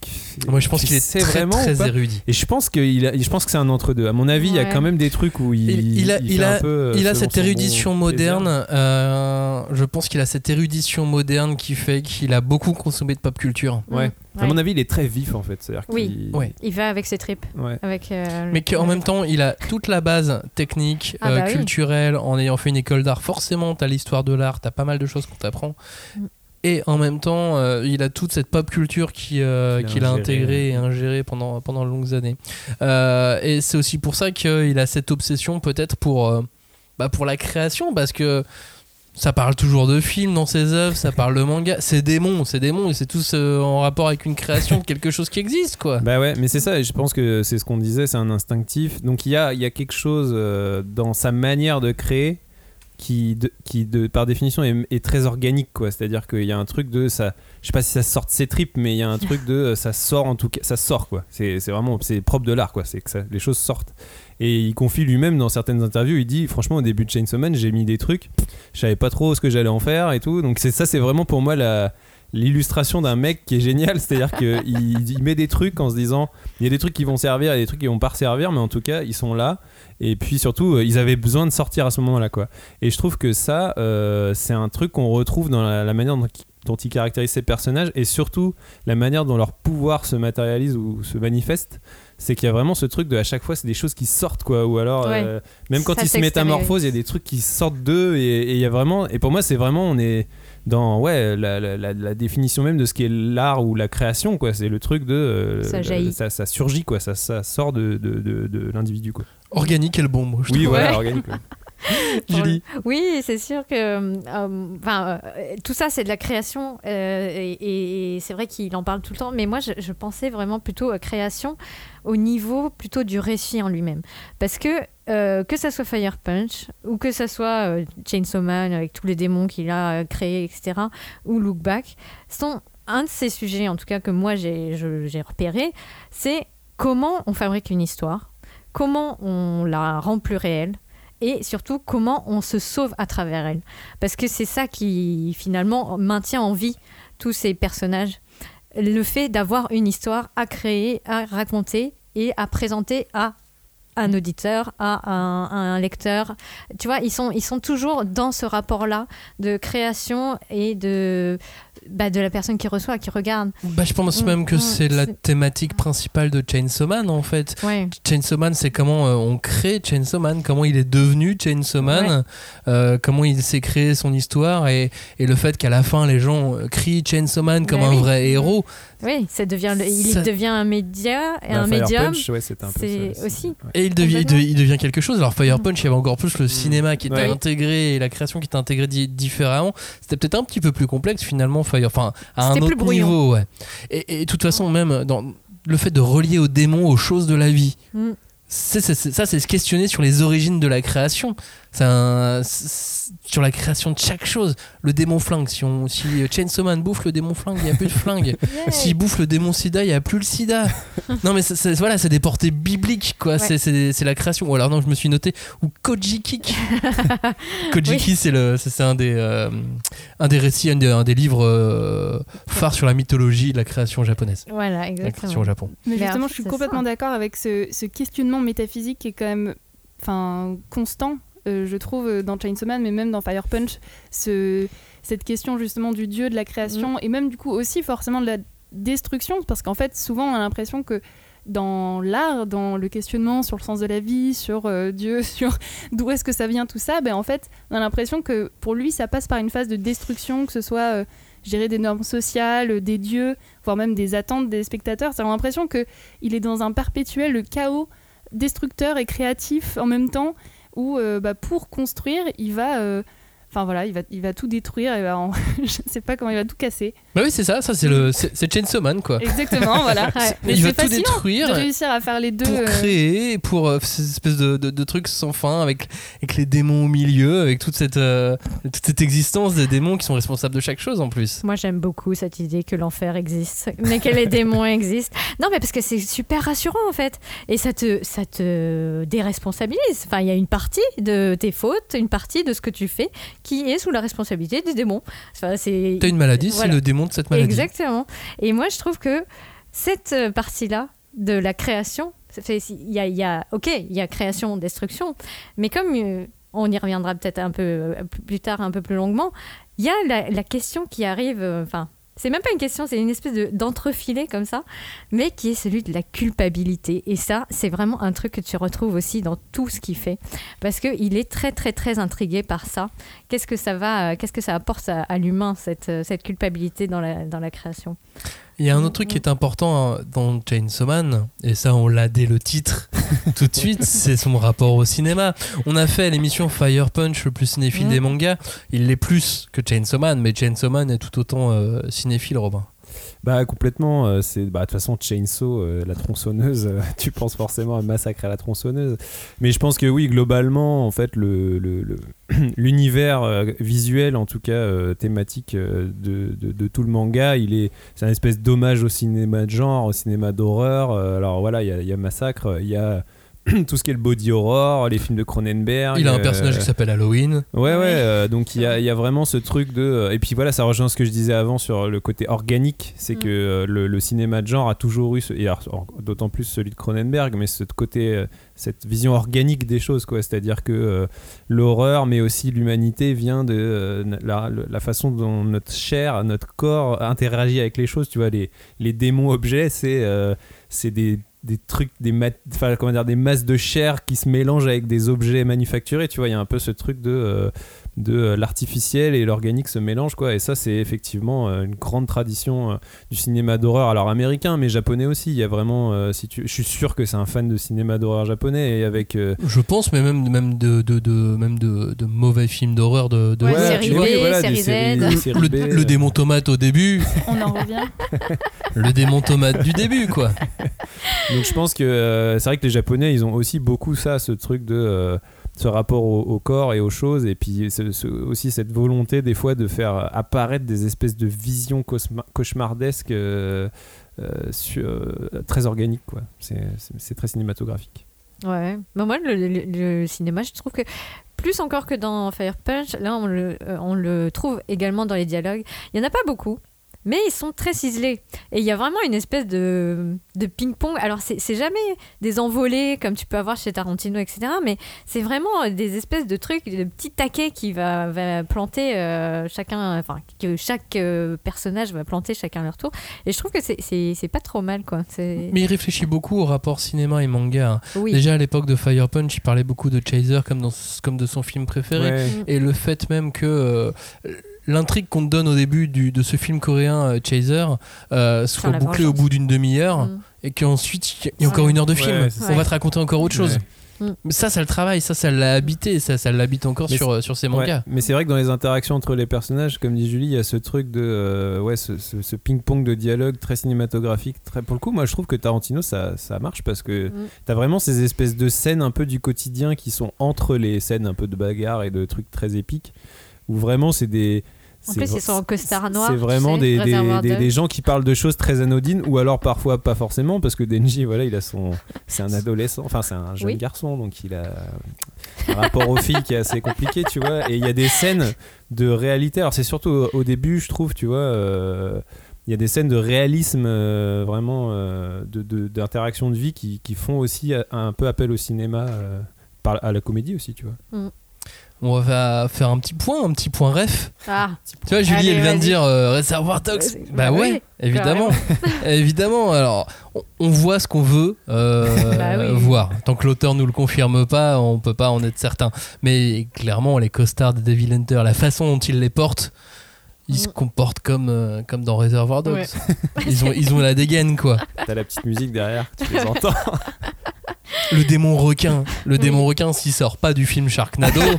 Moi, je pense qu'il est très, vraiment très érudit. Et je pense que il a- je pense que c'est un entre deux. À mon avis, il y a quand même des trucs où il, Il- il a- il a- un peu, euh, Il a cette bon érudition moderne. euh, je pense qu'il a cette érudition moderne qui fait qu'il a beaucoup consommé de pop culture. Ouais. À mon avis, il est très vif en fait. C'est-à-dire Oui. qu'il- Ouais. Il va avec ses tripes. Ouais. Avec, euh, Mais qu'en même temps, il a toute la base technique, Ah euh, bah oui. culturelle, en ayant fait une école d'art. Forcément, t'as l'histoire de l'art, t'as pas mal de choses qu'on t'apprend. Mm. Et en même temps, euh, il a toute cette pop culture qui, euh, Qu'il a intégrée et ingérée pendant, pendant de longues années. Euh, et c'est aussi pour ça qu'il a cette obsession peut-être pour, euh, bah, pour la création, parce que ça parle toujours de films dans ses œuvres, ça parle de manga. C'est démons, c'est démons, et c'est tous euh, en rapport avec une création de quelque chose qui existe, quoi. Bah ouais, mais c'est ça, et je pense que c'est ce qu'on disait, c'est un instinctif. Donc il y a, y a quelque chose euh, dans sa manière de créer qui, qui par définition, est, très organique, quoi. C'est-à-dire qu'il y a un truc de ça. Je sais pas si ça sort de ses tripes, mais il y a un truc de euh, ça sort en tout cas, ça sort, quoi. C'est vraiment, c'est propre de l'art, quoi. C'est que les choses sortent. Et il confie lui-même dans certaines interviews, il dit franchement au début de Chainsaw Man, j'ai mis des trucs, je savais pas trop ce que j'allais en faire et tout. Donc ça, c'est vraiment pour moi l'illustration d'un mec qui est génial, c'est-à-dire qu'il il met des trucs en se disant il y a des trucs qui vont servir, il y a des trucs qui vont pas servir, mais en tout cas ils sont là. Et puis surtout, euh, ils avaient besoin de sortir à ce moment-là, quoi. Et je trouve que ça, euh, c'est un truc qu'on retrouve dans la, la manière dont, dont ils caractérisent ces personnages et surtout la manière dont leur pouvoir se matérialise ou se manifeste. C'est qu'il y a vraiment ce truc de à chaque fois, c'est des choses qui sortent, quoi. Ou alors, Ouais. euh, même quand Ça ils se métamorphosent, il y a des trucs qui sortent d'eux et et il y a vraiment. Et pour moi, c'est vraiment, on est dans ouais la, la- la- la définition même de ce qu'est l'art ou la création quoi c'est le truc de euh, Ça le- jaillit. ça, ça surgit quoi ça, ça sort de, de, de- de l'individu quoi Organique est le bon mot, je oui trouve. voilà Ouais. organique ouais. Julie. Oui, c'est sûr que euh, enfin, euh, tout ça, c'est de la création. euh, et et c'est vrai qu'il en parle tout le temps. Mais moi, je, je pensais vraiment plutôt à création au niveau plutôt du récit en lui-même. Parce que euh, que ça soit Fire Punch ou que ça soit euh, Chainsaw Man avec tous les démons qu'il a euh, créés, etc., ou Look Back, sont un de ces sujets, en tout cas que moi j'ai repéré, c'est comment on fabrique une histoire, comment on la rend plus réelle, et surtout comment on se sauve à travers elle. Parce que c'est ça qui finalement maintient en vie tous ces personnages. Le fait d'avoir une histoire à créer, à raconter et à présenter à un auditeur, à un, lecteur. Tu vois, ils sont, ils sont toujours dans ce rapport-là de création et de, bah, de la personne qui reçoit, qui regarde. Bah, je pense Mm, même que mm, c'est la thématique principale de Chainsaw Man en fait. Ouais. Chainsaw Man, c'est comment euh, on crée Chainsaw Man, comment il est devenu Chainsaw Man, euh, comment il s'est créé son histoire et, et le fait qu'à la fin les gens euh, crient Chainsaw Man comme Bah un oui. vrai héros. Oui, ça devient le- il Ça- devient un média et Bah, un Fire médium. Punch, ouais, c'était un peu c'est ça aussi. Et il devient, il, devient quelque chose. Alors Fire Punch, il y avait encore plus le cinéma qui était Ouais. intégré et la création qui était intégrée di- différemment. C'était peut-être un petit peu plus complexe finalement Fire, enfin à un C'était plus niveau, ouais. Et, de toute façon même dans le fait de relier aux démons aux choses de la vie. Mm. Ça, c'est se questionner sur les origines de la création. Un- sur la création de chaque chose. Le démon flingue. Si, on, si Chainsaw Man bouffe le démon flingue, il n'y a plus de flingue. S'il bouffe le démon sida, il n'y a plus le sida. non, mais voilà, c'est des portées bibliques, quoi. Ouais. C'est- la création. Ou alors, non, je me suis noté. Ou Koji Kick. Koji Oui. C'est le- c'est- c'est un, des, euh, un des récits, un des, un des livres euh, phares sur la mythologie de la création japonaise. Voilà, La création exactement. au Japon. Mais Mais en justement, je suis complètement d'accord avec ce, ce questionnement métaphysique qui est quand même enfin, constant, euh, je trouve, euh, dans Chainsaw Man, mais même dans Fire Punch. Ce, cette question justement du dieu, de la création, et même du coup aussi forcément de la destruction, parce qu'en fait, souvent on a l'impression que dans l'art, dans le questionnement sur le sens de la vie, sur euh, Dieu, sur d'où est-ce que ça vient tout ça, ben en fait, on a l'impression que pour lui, ça passe par une phase de destruction, que ce soit euh, gérer des normes sociales, des dieux, voire même des attentes des spectateurs. Ça a l'impression que il est dans un perpétuel chaos destructeur et créatif en même temps, où euh, bah, pour construire, il va, euh, enfin voilà, il va, il va tout détruire, et va en- je sais pas comment il va tout casser. Bah oui, c'est ça. Ça, c'est le- c'est Chainsaw Man, quoi. Exactement, voilà. Ouais. Mais il va tout détruire. de réussir à faire les deux. pour euh, créer, pour euh, ces espèces de, de, de trucs sans fin, avec, avec les démons au milieu, avec toute cette, euh, toute cette existence des démons qui sont responsables de chaque chose en plus. Moi, j'aime beaucoup cette idée que l'enfer existe, mais que les démons existent. Non, mais parce que c'est super rassurant en fait, et ça te, ça te déresponsabilise. Enfin, il y a une partie de tes fautes, une partie de ce que tu fais qui est sous la responsabilité des démons. Enfin, c'est T'as une maladie, Voilà. c'est le démon de cette maladie. Exactement. Et moi, je trouve que cette euh, partie-là de la création, il y a, il y a- ok, il y a création, destruction, mais comme euh, on y reviendra peut-être un peu euh, plus tard, un peu plus longuement, il y a la, la question qui arrive, euh, c'est même pas une question, c'est une espèce de- d'entrefilet comme ça, mais qui est celui de la culpabilité. Et ça, c'est vraiment un truc que tu retrouves aussi dans tout ce qu'il fait, parce qu'il est très très très intrigué par ça. Qu'est-ce que ça va, euh, qu'est-ce que ça apporte à, à l'humain cette, euh, cette culpabilité dans la, dans la création? Il y a un autre truc qui est important hein, dans Chainsaw Man, et ça on l'a dès le titre tout de suite, c'est son rapport au cinéma. On a fait l'émission Fire Punch, le plus cinéphile Mm. des mangas. Il l'est plus que Chainsaw Man, mais Chainsaw Man est tout autant euh, cinéphile, Robin. Bah complètement, euh, c'est bah de toute façon Chainsaw, euh, la tronçonneuse, euh, tu penses forcément à Massacre à la tronçonneuse. Mais je pense que oui, globalement, en fait, le l'univers visuel, en tout cas thématique de, de, tout le manga, il est c'est un espèce d'hommage au cinéma de genre, au cinéma d'horreur. Alors voilà, il y a Massacre, il y a tout ce qui est le body horror, les films de Cronenberg. Il a un euh, personnage qui s'appelle Halloween. Ouais, ouais, euh, donc il y a, il y a vraiment ce truc de. euh, et puis voilà, ça rejoint ce que je disais avant sur le côté organique. C'est Mm. que euh, le, le cinéma de genre a toujours eu, ce- et d'autant plus celui de Cronenberg, mais ce côté, cette vision organique des choses, quoi. C'est-à-dire que euh, l'horreur, mais aussi l'humanité vient de euh, la, la façon dont notre chair, notre corps interagit avec les choses. Tu vois, les, les démons objets, c'est euh, c'est des des trucs des comment dire des masses de chair qui se mélangent avec des objets manufacturés tu vois il y a un peu ce truc de euh, de euh, l'artificiel et l'organique se mélangent quoi et ça c'est effectivement euh, une grande tradition euh, du cinéma d'horreur alors américain mais japonais aussi il y a vraiment si tu je suis sûr que c'est un fan de cinéma d'horreur japonais et avec euh, Je pense, mais même, même, de, de, de- même de, de mauvais films d'horreur de, de Ouais, série tu B, vois. des série Z. séries- des séries Le, B, le démon tomate au début, On en revient. le démon tomate du début, quoi. Donc je pense que euh, c'est vrai que les Japonais, ils ont aussi beaucoup ça, ce truc de euh, ce rapport au, corps et aux choses, et puis aussi cette volonté des fois de faire apparaître des espèces de visions cauchemardesques euh, euh, euh, très organiques, quoi. C'est- très cinématographique. Ouais, moi, le, cinéma, je trouve que plus encore que dans Fire Punch, là, on le, on le trouve également dans les dialogues. Il n'y en a pas beaucoup, mais ils sont très ciselés. Et il y a vraiment une espèce de, de ping-pong. Alors, c'est c'est jamais des envolées comme tu peux avoir chez Tarantino, etc. Mais c'est vraiment des espèces de trucs, de petits taquets qui va, va planter euh, chacun, enfin, que chaque euh, personnage va planter chacun à leur tour. Et je trouve que c'est- c'est c'est pas trop mal, quoi. Mais il réfléchit beaucoup au rapport cinéma et manga. hein. Oui. Déjà à l'époque de Fire Punch, il parlait beaucoup de Chaser comme, dans, comme de son film préféré. Ouais. Et le fait même que euh, l'intrigue qu'on te donne au début du- de ce film coréen euh, Chaser euh, soit bouclée au bout d'une demi-heure Mm. et qu'ensuite il y a encore une heure de film. Ouais, On va te raconter encore autre chose. Ouais. Mm. Mais ça, ça le travaille, ça, ça l'a habité, ça, ça l'habite encore Mais sur, euh, sur Ouais, mangas. mais c'est vrai que dans les interactions entre les personnages, comme dit Julie, il y a ce truc de euh, ouais, ce, ce- ce ping-pong de dialogue très cinématographique. Très, pour le coup, moi je trouve que Tarantino ça, ça marche parce que Mm. t'as vraiment ces espèces de scènes un peu du quotidien qui sont entre les scènes un peu de bagarre et de trucs très épiques où vraiment c'est des. En c'est plus, vra- ils sont en costard noir. C'est tu vraiment sais, des, des, des- gens qui parlent de choses très anodines ou alors parfois pas forcément parce que Denji voilà il a son c'est un adolescent enfin c'est un jeune Oui. garçon donc il a un rapport aux filles qui est assez compliqué tu vois et il y a des scènes de réalité alors c'est surtout au, au début je trouve tu vois euh, il y a des scènes de réalisme euh, vraiment euh, de- de- d'interaction de, vie qui, qui font aussi un peu appel au cinéma euh, par, à la comédie aussi tu vois On va faire un petit point, un petit point ref. Ah, Tu vois, Julie, Allez, elle vient de dire euh, Reservoir Dogs. Bah, Bah ouais, oui, évidemment. évidemment. Alors, on, on voit ce qu'on veut euh, Bah oui. voir. Tant que l'auteur nous le confirme pas, on peut pas en être certain. Mais clairement, les costards de Devil Hunter, la façon dont ils les portent, ils se Mm. comportent comme, euh, comme dans Reservoir Dogs. Ouais. Ils, ont, ils ont la dégaine, quoi. t'as la petite musique derrière tu les entends Le démon requin. Le démon requin, s'il sort pas du film Sharknado.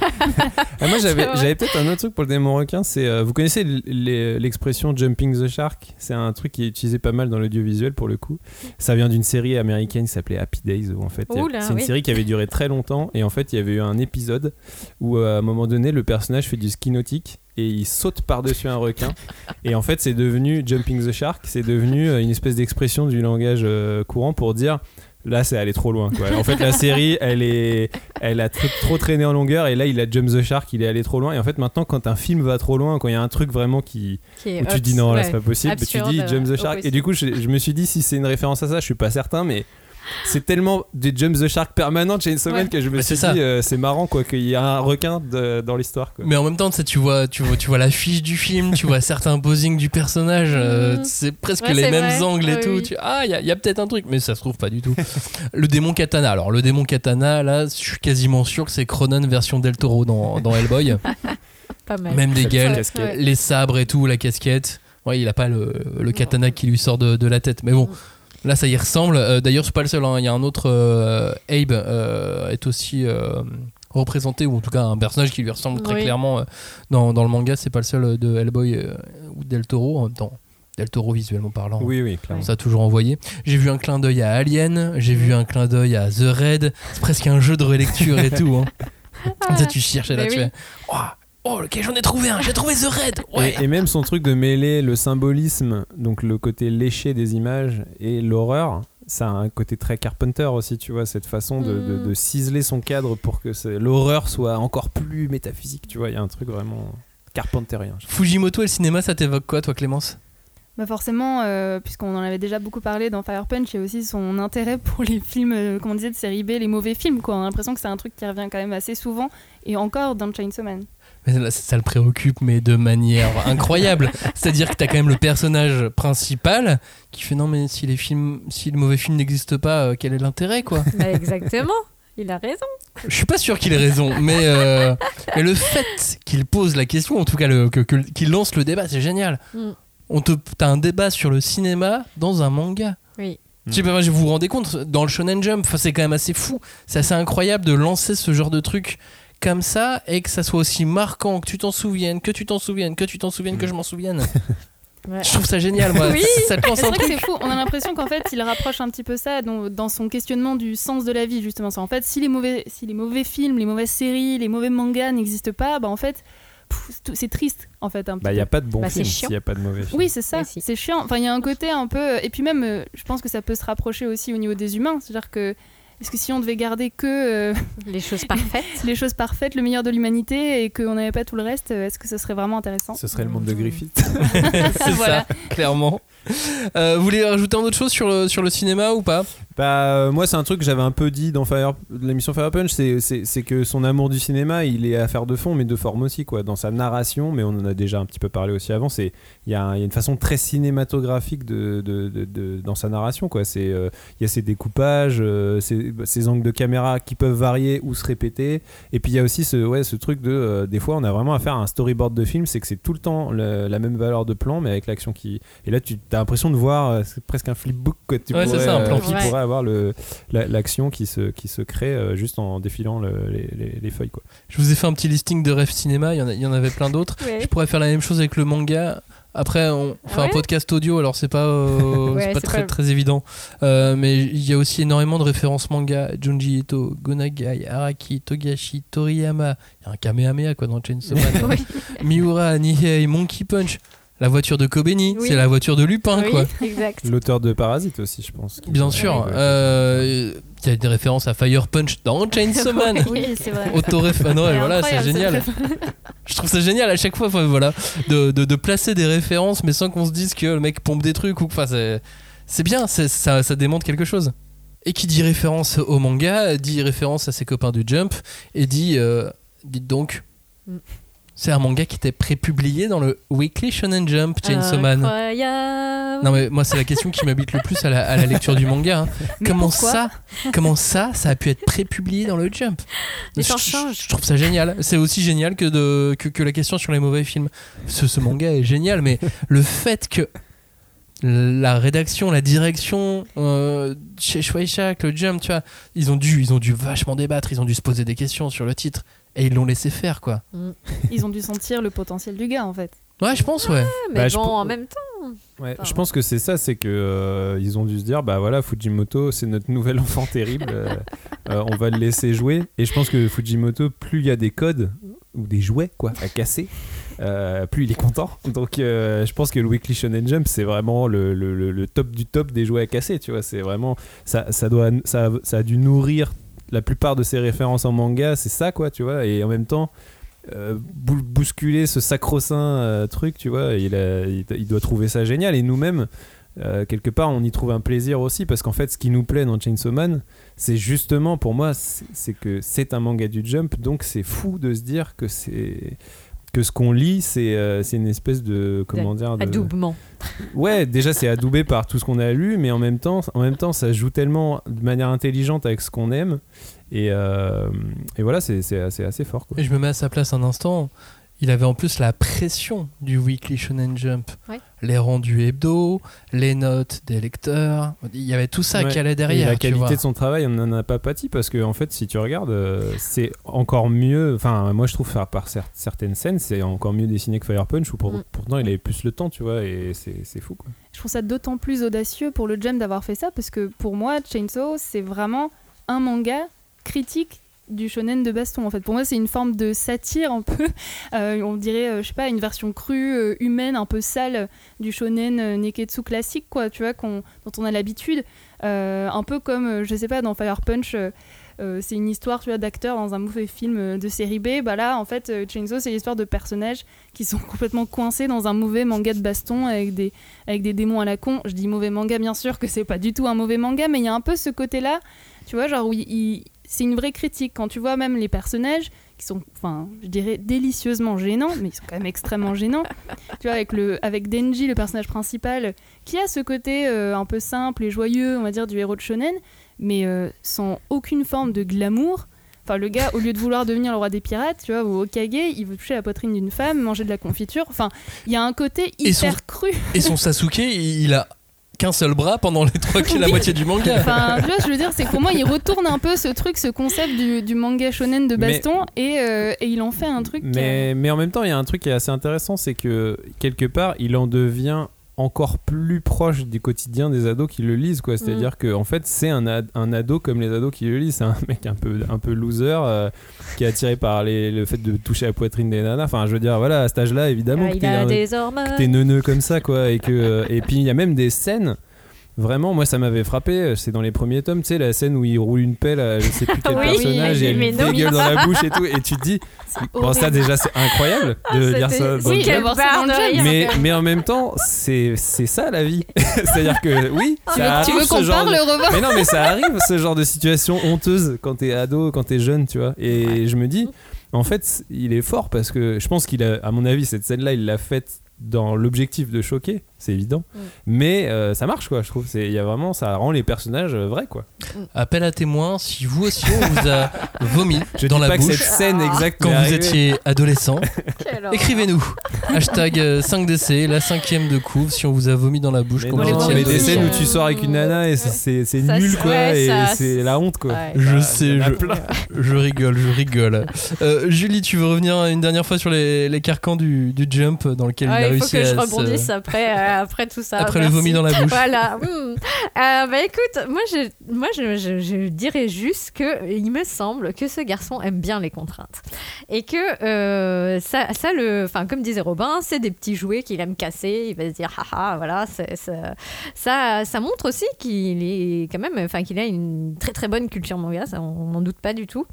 Ah, moi j'avais peut-être un autre truc pour le démon requin, c'est euh, vous connaissez l'expression jumping the shark, c'est un truc qui est utilisé pas mal dans l'audiovisuel pour le coup. Ça vient d'une série américaine qui s'appelait Happy Days où en fait c'est une oui. série qui avait duré très longtemps et en fait il y avait eu un épisode où euh, à un moment donné le personnage fait du ski nautique et il saute par-dessus un requin et en fait c'est devenu jumping the shark, c'est devenu euh, une espèce d'expression du langage euh, courant pour dire Là, c'est allé trop loin. Quoi. En fait, la série, elle est, elle a tr- trop traîné en longueur, et là, il a jump the shark, il est allé trop loin. Et en fait, maintenant, quand un film va trop loin, quand il y a un truc vraiment qui, où tu dis non, là, c'est pas possible, tu dis jump the shark. Et du coup, je, je me suis dit si c'est une référence à ça, je suis pas certain, mais c'est tellement des jump the shark permanents Chainsaw Man Ouais. que je me suis dit euh, c'est marrant quoi qu'il y a un requin de- dans l'histoire quoi. Mais en même temps, tu vois, tu vois, tu vois l'affiche du film, tu vois certains posings du personnage, euh, Mhm. c'est presque Ouais, les c'est mêmes vrai. angles et tout. oui. Tu- ah, il y a, il y a peut-être un truc, mais ça se trouve pas du tout. le démon katana. Alors, le démon katana, là, je suis quasiment sûr que c'est Cronen version Del Toro dans, dans Hellboy. Pas mal. Même des gueules, les sabres et tout, la casquette. Ouais, il a pas le, le katana qui lui sort de, de la tête. Mais bon, là, ça y ressemble. Euh, D'ailleurs, c'est pas le seul. hein. Il y a un autre. euh, Abe euh, est aussi euh, représenté, ou en tout cas un personnage qui lui ressemble très Oui. clairement euh, dans, dans le manga. C'est pas le seul de Hellboy euh, ou Del Toro. En même temps, Del Toro, visuellement parlant. Oui oui clairement. Ça a toujours envoyé. J'ai vu un clin d'œil à Alien, j'ai vu un clin d'œil à The Raid. C'est presque un jeu de relecture et tout. Hein. Comme ça, tu cherches et là, Mais tu oui. fais Oh, oh, ok, j'en ai trouvé un, j'ai trouvé The. Ouais. Et, et même son truc de mêler le symbolisme, donc le côté léché des images et l'horreur, ça a un côté très Carpenter aussi, tu vois, cette façon de, de- Mm. de ciseler son cadre pour que l'horreur soit encore plus métaphysique, tu vois, il y a un truc vraiment carpenterien. Fujimoto et le cinéma, ça t'évoque quoi, toi, Clémence? Bah forcément, euh, puisqu'on en avait déjà beaucoup parlé dans Fire Punch, il y a aussi son intérêt pour les films, euh, comme on disait, de série B, les mauvais films. Quoi. On a l'impression que c'est un truc qui revient quand même assez souvent, et encore dans Chainsaw Man. Mais là, ça le préoccupe, mais de manière incroyable. C'est-à-dire que t'as quand même le personnage principal qui fait non, mais si les films, si le mauvais film n'existe pas, euh, quel est l'intérêt, quoi? Bah, exactement. Il a raison. Je suis pas sûr qu'il ait raison, mais, euh, mais le fait qu'il pose la question, en tout cas qu'il lance le débat, c'est génial. Mm. On te, t'as un débat sur le cinéma dans un manga. Oui. Je sais pas, je vous vous rendez compte, dans le Shonen Jump, c'est quand même assez fou. C'est assez incroyable de lancer ce genre de truc comme ça et que ça soit aussi marquant, que tu t'en souviennes, que tu t'en souviennes, que tu t'en souviennes, que je m'en souvienne. Ouais. Je trouve ça génial, moi. Oui. Ça te lance C'est un vrai que truc. c'est fou. On a l'impression qu'en fait, il rapproche un petit peu ça dans, dans son questionnement du sens de la vie, justement. C'est En fait, si les, mauvais, si les mauvais films, les mauvaises séries, les mauvais mangas n'existent pas, bah en fait, c'est c'est triste, en fait. Un petit Bah, il n'y a pas de bon Bah, film c'est s'il n'y a pas de mauvais film. Oui, c'est ça. Oui, si. C'est chiant. Enfin, il y a un côté un peu. Et puis même, euh, je pense que ça peut se rapprocher aussi au niveau des humains. C'est-à-dire que. Est-ce que si on devait garder que euh, Les choses parfaites. les choses parfaites, le meilleur de l'humanité, et qu'on n'avait pas tout le reste, est-ce que ce serait vraiment intéressant? Ce serait le monde de Griffith. c'est Voilà. ça, clairement. Euh, vous voulez rajouter un autre chose sur le, sur le cinéma ou pas? Bah, euh, moi, c'est un truc que j'avais un peu dit dans Fire, l'émission Fire Punch, c'est, que son amour du cinéma, il est affaire de fond, mais de forme aussi, quoi. Dans sa narration, mais on en a déjà un petit peu parlé aussi avant, c'est, il y, a y une façon très cinématographique de, de- de- de- dans sa narration, quoi. C'est, euh, il y a ses découpages, euh, ses, ses angles de caméra qui peuvent varier ou se répéter, et puis il y a aussi ce, ouais, ce truc de, euh, des fois, on a vraiment affaire à un storyboard de film, c'est que c'est tout le temps le- la même valeur de plan, mais avec l'action qui, et là, tu as l'impression de voir, c'est presque un flipbook, quoi. Tu Ouais, c'est ça, un plan qui pourrait avoir la- l'action qui se, qui se crée euh, juste en défilant le- les, les- les feuilles. Quoi. Je vous ai fait un petit listing de rêves cinéma, il y en, a- il y en avait plein d'autres. Ouais. Je pourrais faire la même chose avec le manga. Après, on fait un podcast audio, alors c'est pas, euh, Ouais, pas très, pas- très évident. Euh, mais il y a aussi énormément de références manga. Junji Ito, Gonagai, Araki, Togashi, Toriyama. Il y a un Kamehameha quoi, dans Chainsaw Man. Miura, Nihei, Monkey Punch. La voiture de Kobeni, Oui. c'est la voiture de Lupin, oui, quoi. exact. L'auteur de Parasite aussi, je pense. Bien sûr. Euh, Il y a des références à Fire Punch dans Chainsaw Man. Oui, c'est vrai. Autoref, ah non, voilà, c'est génial. Je trouve ça génial à chaque fois, voilà, de, de, de placer des références, mais sans qu'on se dise que le mec pompe des trucs ou enfin, c'est, c'est bien, c'est- ça, ça démontre quelque chose. Et qui dit référence au manga, dit référence à ses copains du Jump, et dit, euh, dites donc, Mm. C'est un manga qui était prépublié dans le Weekly Shonen Jump, Chainsaw Man. Incroyable. Non mais moi c'est la question qui m'habite le plus à la, à la lecture du manga. hein. Comment ça Comment ça Ça a pu être prépublié dans le Jump? Les je, je- changent. je trouve ça génial. C'est aussi génial que, de, que, que la question sur les mauvais films. Ce, ce manga est génial, mais le fait que la rédaction, la direction euh, chez Shueisha, le Jump, tu vois, ils ont dû, ils ont dû vachement débattre, ils ont dû se poser des questions sur le titre et ils l'ont laissé faire quoi. Ils ont dû sentir le potentiel du gars, en fait. Ouais, je pense ouais. Mais Bah, je bon, en même temps. Ouais, je pense que c'est ça, c'est que euh, ils ont dû se dire, bah voilà, Fujimoto, c'est notre nouvel enfant terrible, euh, euh, on va le laisser jouer. Et je pense que Fujimoto, plus il y a des codes ou des jouets quoi à casser, euh, plus il est content. Donc euh, je pense que le Weekly Shonen Jump, c'est vraiment le, le- le- le top du top des jouets à casser. Tu vois, c'est vraiment ça, ça doit, ça, ça a dû nourrir la plupart de ses références en manga, c'est ça quoi, tu vois. Et en même temps. euh, bou- bousculer ce sacro-saint euh, truc, tu vois, il, doit trouver ça génial. Et nous-mêmes, euh, quelque part, on y trouve un plaisir aussi parce qu'en fait, ce qui nous plaît dans Chainsaw Man, c'est justement pour moi, c'est que c'est un manga du Jump, donc c'est fou de se dire que c'est que ce qu'on lit, c'est euh, c'est une espèce de comment dire de... Adoubement. Ouais, déjà c'est adoubé par tout ce qu'on a lu, mais en même temps, en même temps, ça joue tellement de manière intelligente avec ce qu'on aime, et, euh, et voilà, c'est c'est assez, assez fort. Quoi. Et je me mets à sa place un instant. Il avait en plus la pression du Weekly Shonen Jump. Ouais. Les rendus hebdo, les notes des lecteurs. Il y avait tout ça Ouais. qui allait Et derrière. la tu vois. qualité de son travail, on n'en a pas pâti parce que en fait, si tu regardes, euh, c'est encore mieux. Enfin, moi, je trouve par cer- certaines scènes, c'est encore mieux dessiné que Fire Punch. Où pour- Mm. pourtant, il avait plus le temps, tu vois, et c'est fou. Quoi. Je trouve ça d'autant plus audacieux pour le Jam d'avoir fait ça parce que pour moi, Chainsaw, c'est vraiment un manga critique du shonen de baston en fait. Pour moi c'est une forme de satire un peu. Euh, on dirait euh, je sais pas une version crue euh, humaine un peu sale du shonen neketsu classique quoi tu vois qu'on dont on a l'habitude. Un peu comme je sais pas dans Fire Punch c'est une histoire tu vois d'acteurs dans un mauvais film de série B. Bah là en fait Chainsaw c'est l'histoire de personnages qui sont complètement coincés dans un mauvais manga de baston avec des avec des démons à la con. Je dis mauvais manga, bien sûr que c'est pas du tout un mauvais manga, mais il y a un peu ce côté-là, tu vois, genre où il- c'est une vraie critique. Quand tu vois même les personnages qui sont, enfin, je dirais délicieusement gênants, mais ils sont quand même extrêmement gênants. tu vois, avec, le, avec Denji, le personnage principal, qui a ce côté euh, un peu simple et joyeux, on va dire, du héros de shonen, mais euh, sans aucune forme de glamour. Enfin, le gars, au lieu de vouloir devenir le roi des pirates, tu vois, ou Okage, il veut toucher la poitrine d'une femme, manger de la confiture. Enfin, il y a un côté Et son- hyper cru. Et son Sasuke, il a qu'un seul bras pendant les trois la Oui. moitié du manga. Enfin, tu vois, je veux dire, c'est que pour moi, il retourne un peu ce truc, ce concept du, du manga shonen de Mais- baston, et, euh, et il en fait un truc. Mais, mais en même temps, il y a un truc qui est assez intéressant, c'est que quelque part, il en devient encore plus proche du quotidien des ados qui le lisent quoi. C'est à dire que en fait c'est un, ad- un ado comme les ados qui le lisent. C'est un mec un peu un peu loser euh, qui est attiré par les- le fait de toucher la poitrine des nanas. Enfin je veux dire voilà à cet âge là évidemment Ah, que t'es neuneux comme ça quoi et que et puis il y a même des scènes Vraiment, moi ça m'avait frappé, c'est dans les premiers tomes, tu sais, la scène où il roule une pelle à je sais plus quel Oui, personnage oui, et elle lui dégueule dans la bouche et tout, et tu te dis, bon ça déjà c'est incroyable de lire ça dans Oui, le ça dans de jump. mais, mais en même temps, c'est c'est ça la vie. C'est-à-dire que oui, Tu ça veux, veux qu'on parle, de- Mais non, mais ça arrive ce genre de situation honteuse quand t'es ado, quand t'es jeune, tu vois. Et je me dis, en fait, il est fort parce que je pense qu'il a, à mon avis, cette scène-là, il l'a faite dans l'objectif de choquer, c'est évident. Mais euh, ça marche, quoi, je trouve. C'est- Il y a vraiment, ça rend les personnages euh, vrais, quoi. Appel à témoins, si vous aussi on vous a vomi Je dans dis la pas que bouche cette scène exacte quand vous arrivée. étiez adolescent, écrivez-nous. Hashtag euh, 5DC, la cinquième de couve, si on vous a vomi dans la bouche Mais quand non, vous mais des scènes où tu sors avec une nana et c'est- nul, c'est- quoi, ouais, et c'est la honte, quoi. Ouais. Je Bah, sais, je, je rigole, je rigole. Euh, Julie, tu veux revenir une dernière fois sur les, les carcans du, du jump dans lequel Ah, il il faut réussi que je à rebondisse après, euh, après tout ça. après le vomi dans la bouche. Voilà. Euh, bah écoute, moi, je, moi je, je- je dirais juste que il me semble que ce garçon aime bien les contraintes et que euh, ça, ça le, enfin comme disait Robin, c'est des petits jouets qu'il aime casser. Il va se dire, haha, voilà, ça, ça montre aussi qu'il est quand même, enfin qu'il a une très très bonne culture manga, ça, on n'en doute pas du tout.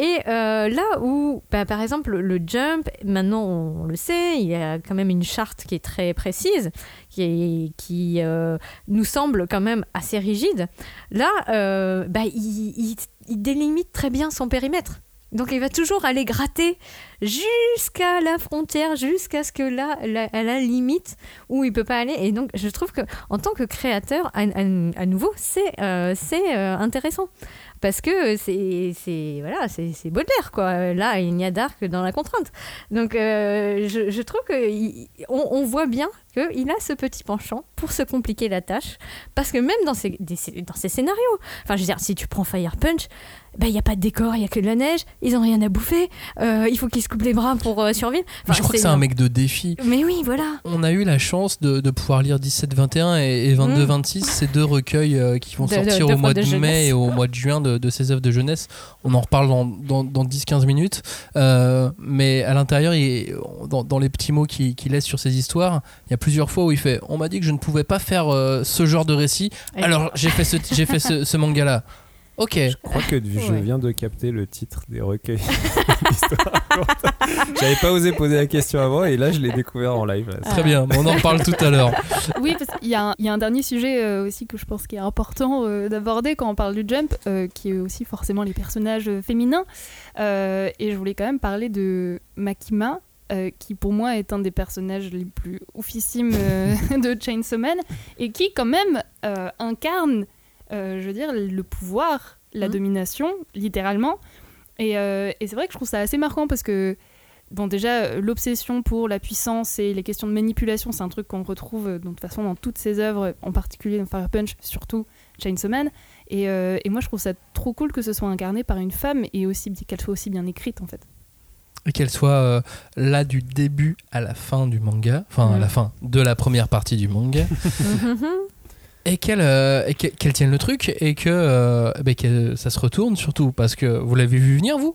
Et euh, là où, bah, par exemple, le, jump, maintenant on le sait, il y a quand même une charte qui est très précise, qui, euh, nous semble quand même assez rigide. Là, euh, bah, il délimite très bien son périmètre. Donc il va toujours aller gratter jusqu'à la frontière, jusqu'à ce que là, la, à la limite où il peut pas aller. Et donc je trouve que en tant que créateur, à, nouveau, c'est euh, c'est euh, intéressant. Parce que c'est c'est voilà c'est Baudelaire quoi. Là il n'y a d'art que dans la contrainte. Donc euh, je, trouve que on, voit bien qu'il a ce petit penchant pour se compliquer la tâche. Parce que même dans ces des- dans scénarios enfin je veux dire si tu prends Fire Punch bah, il n'y a pas de décor, il n'y a que de la neige, ils ont rien à bouffer, euh, il faut qu'ils se coupent les bras pour euh, survivre. Je crois que c'est un mec de défi. Mais oui, voilà. On a eu la chance de, de pouvoir lire 17-21 et, et 22-26, ces deux recueils euh, qui vont De- sortir au mois de, mai et au mois de juin de, ces œuvres de jeunesse. On en reparle dans, dans, dans 10-15 minutes. Mais à l'intérieur, dans, dans les petits mots qu'il laisse sur ces histoires, il y a plusieurs fois où il fait On m'a dit que je ne pouvais pas faire ce genre de récit, alors j'ai fait ce, j'ai fait ce, ce manga-là. Ok. Je crois que je Ouais. viens de capter le titre des recueils. J'avais pas osé poser la question avant et là je l'ai découvert en live. là. Très bien, on en reparle tout à l'heure. Oui, parce qu'il y, a un- il y a un dernier sujet euh, aussi que je pense qui est important euh, d'aborder quand on parle du jump, euh, qui est aussi forcément les personnages féminins. Euh, et je voulais quand même parler de Makima, euh, qui pour moi est un des personnages les plus oufissimes euh, de Chainsaw Man, et qui quand même euh, incarne, euh, je veux dire, le pouvoir, la Mhm. domination, littéralement. Et, euh, et c'est vrai que je trouve ça assez marquant parce que Bon, déjà, euh, l'obsession pour la puissance et les questions de manipulation, c'est un truc qu'on retrouve euh, de toute façon dans toutes ses œuvres, en particulier dans Fire Punch, surtout Chainsaw Man. Et, euh, et moi, je trouve ça trop cool que ce soit incarné par une femme et aussi qu'elle soit aussi bien écrite, en fait. Et qu'elle soit euh, là du début à la fin du manga, enfin à la fin de la première partie du manga, et qu'elle euh, qu'elle tienne le truc et que, euh, ben, que ça se retourne surtout parce que vous l'avez vu venir vous?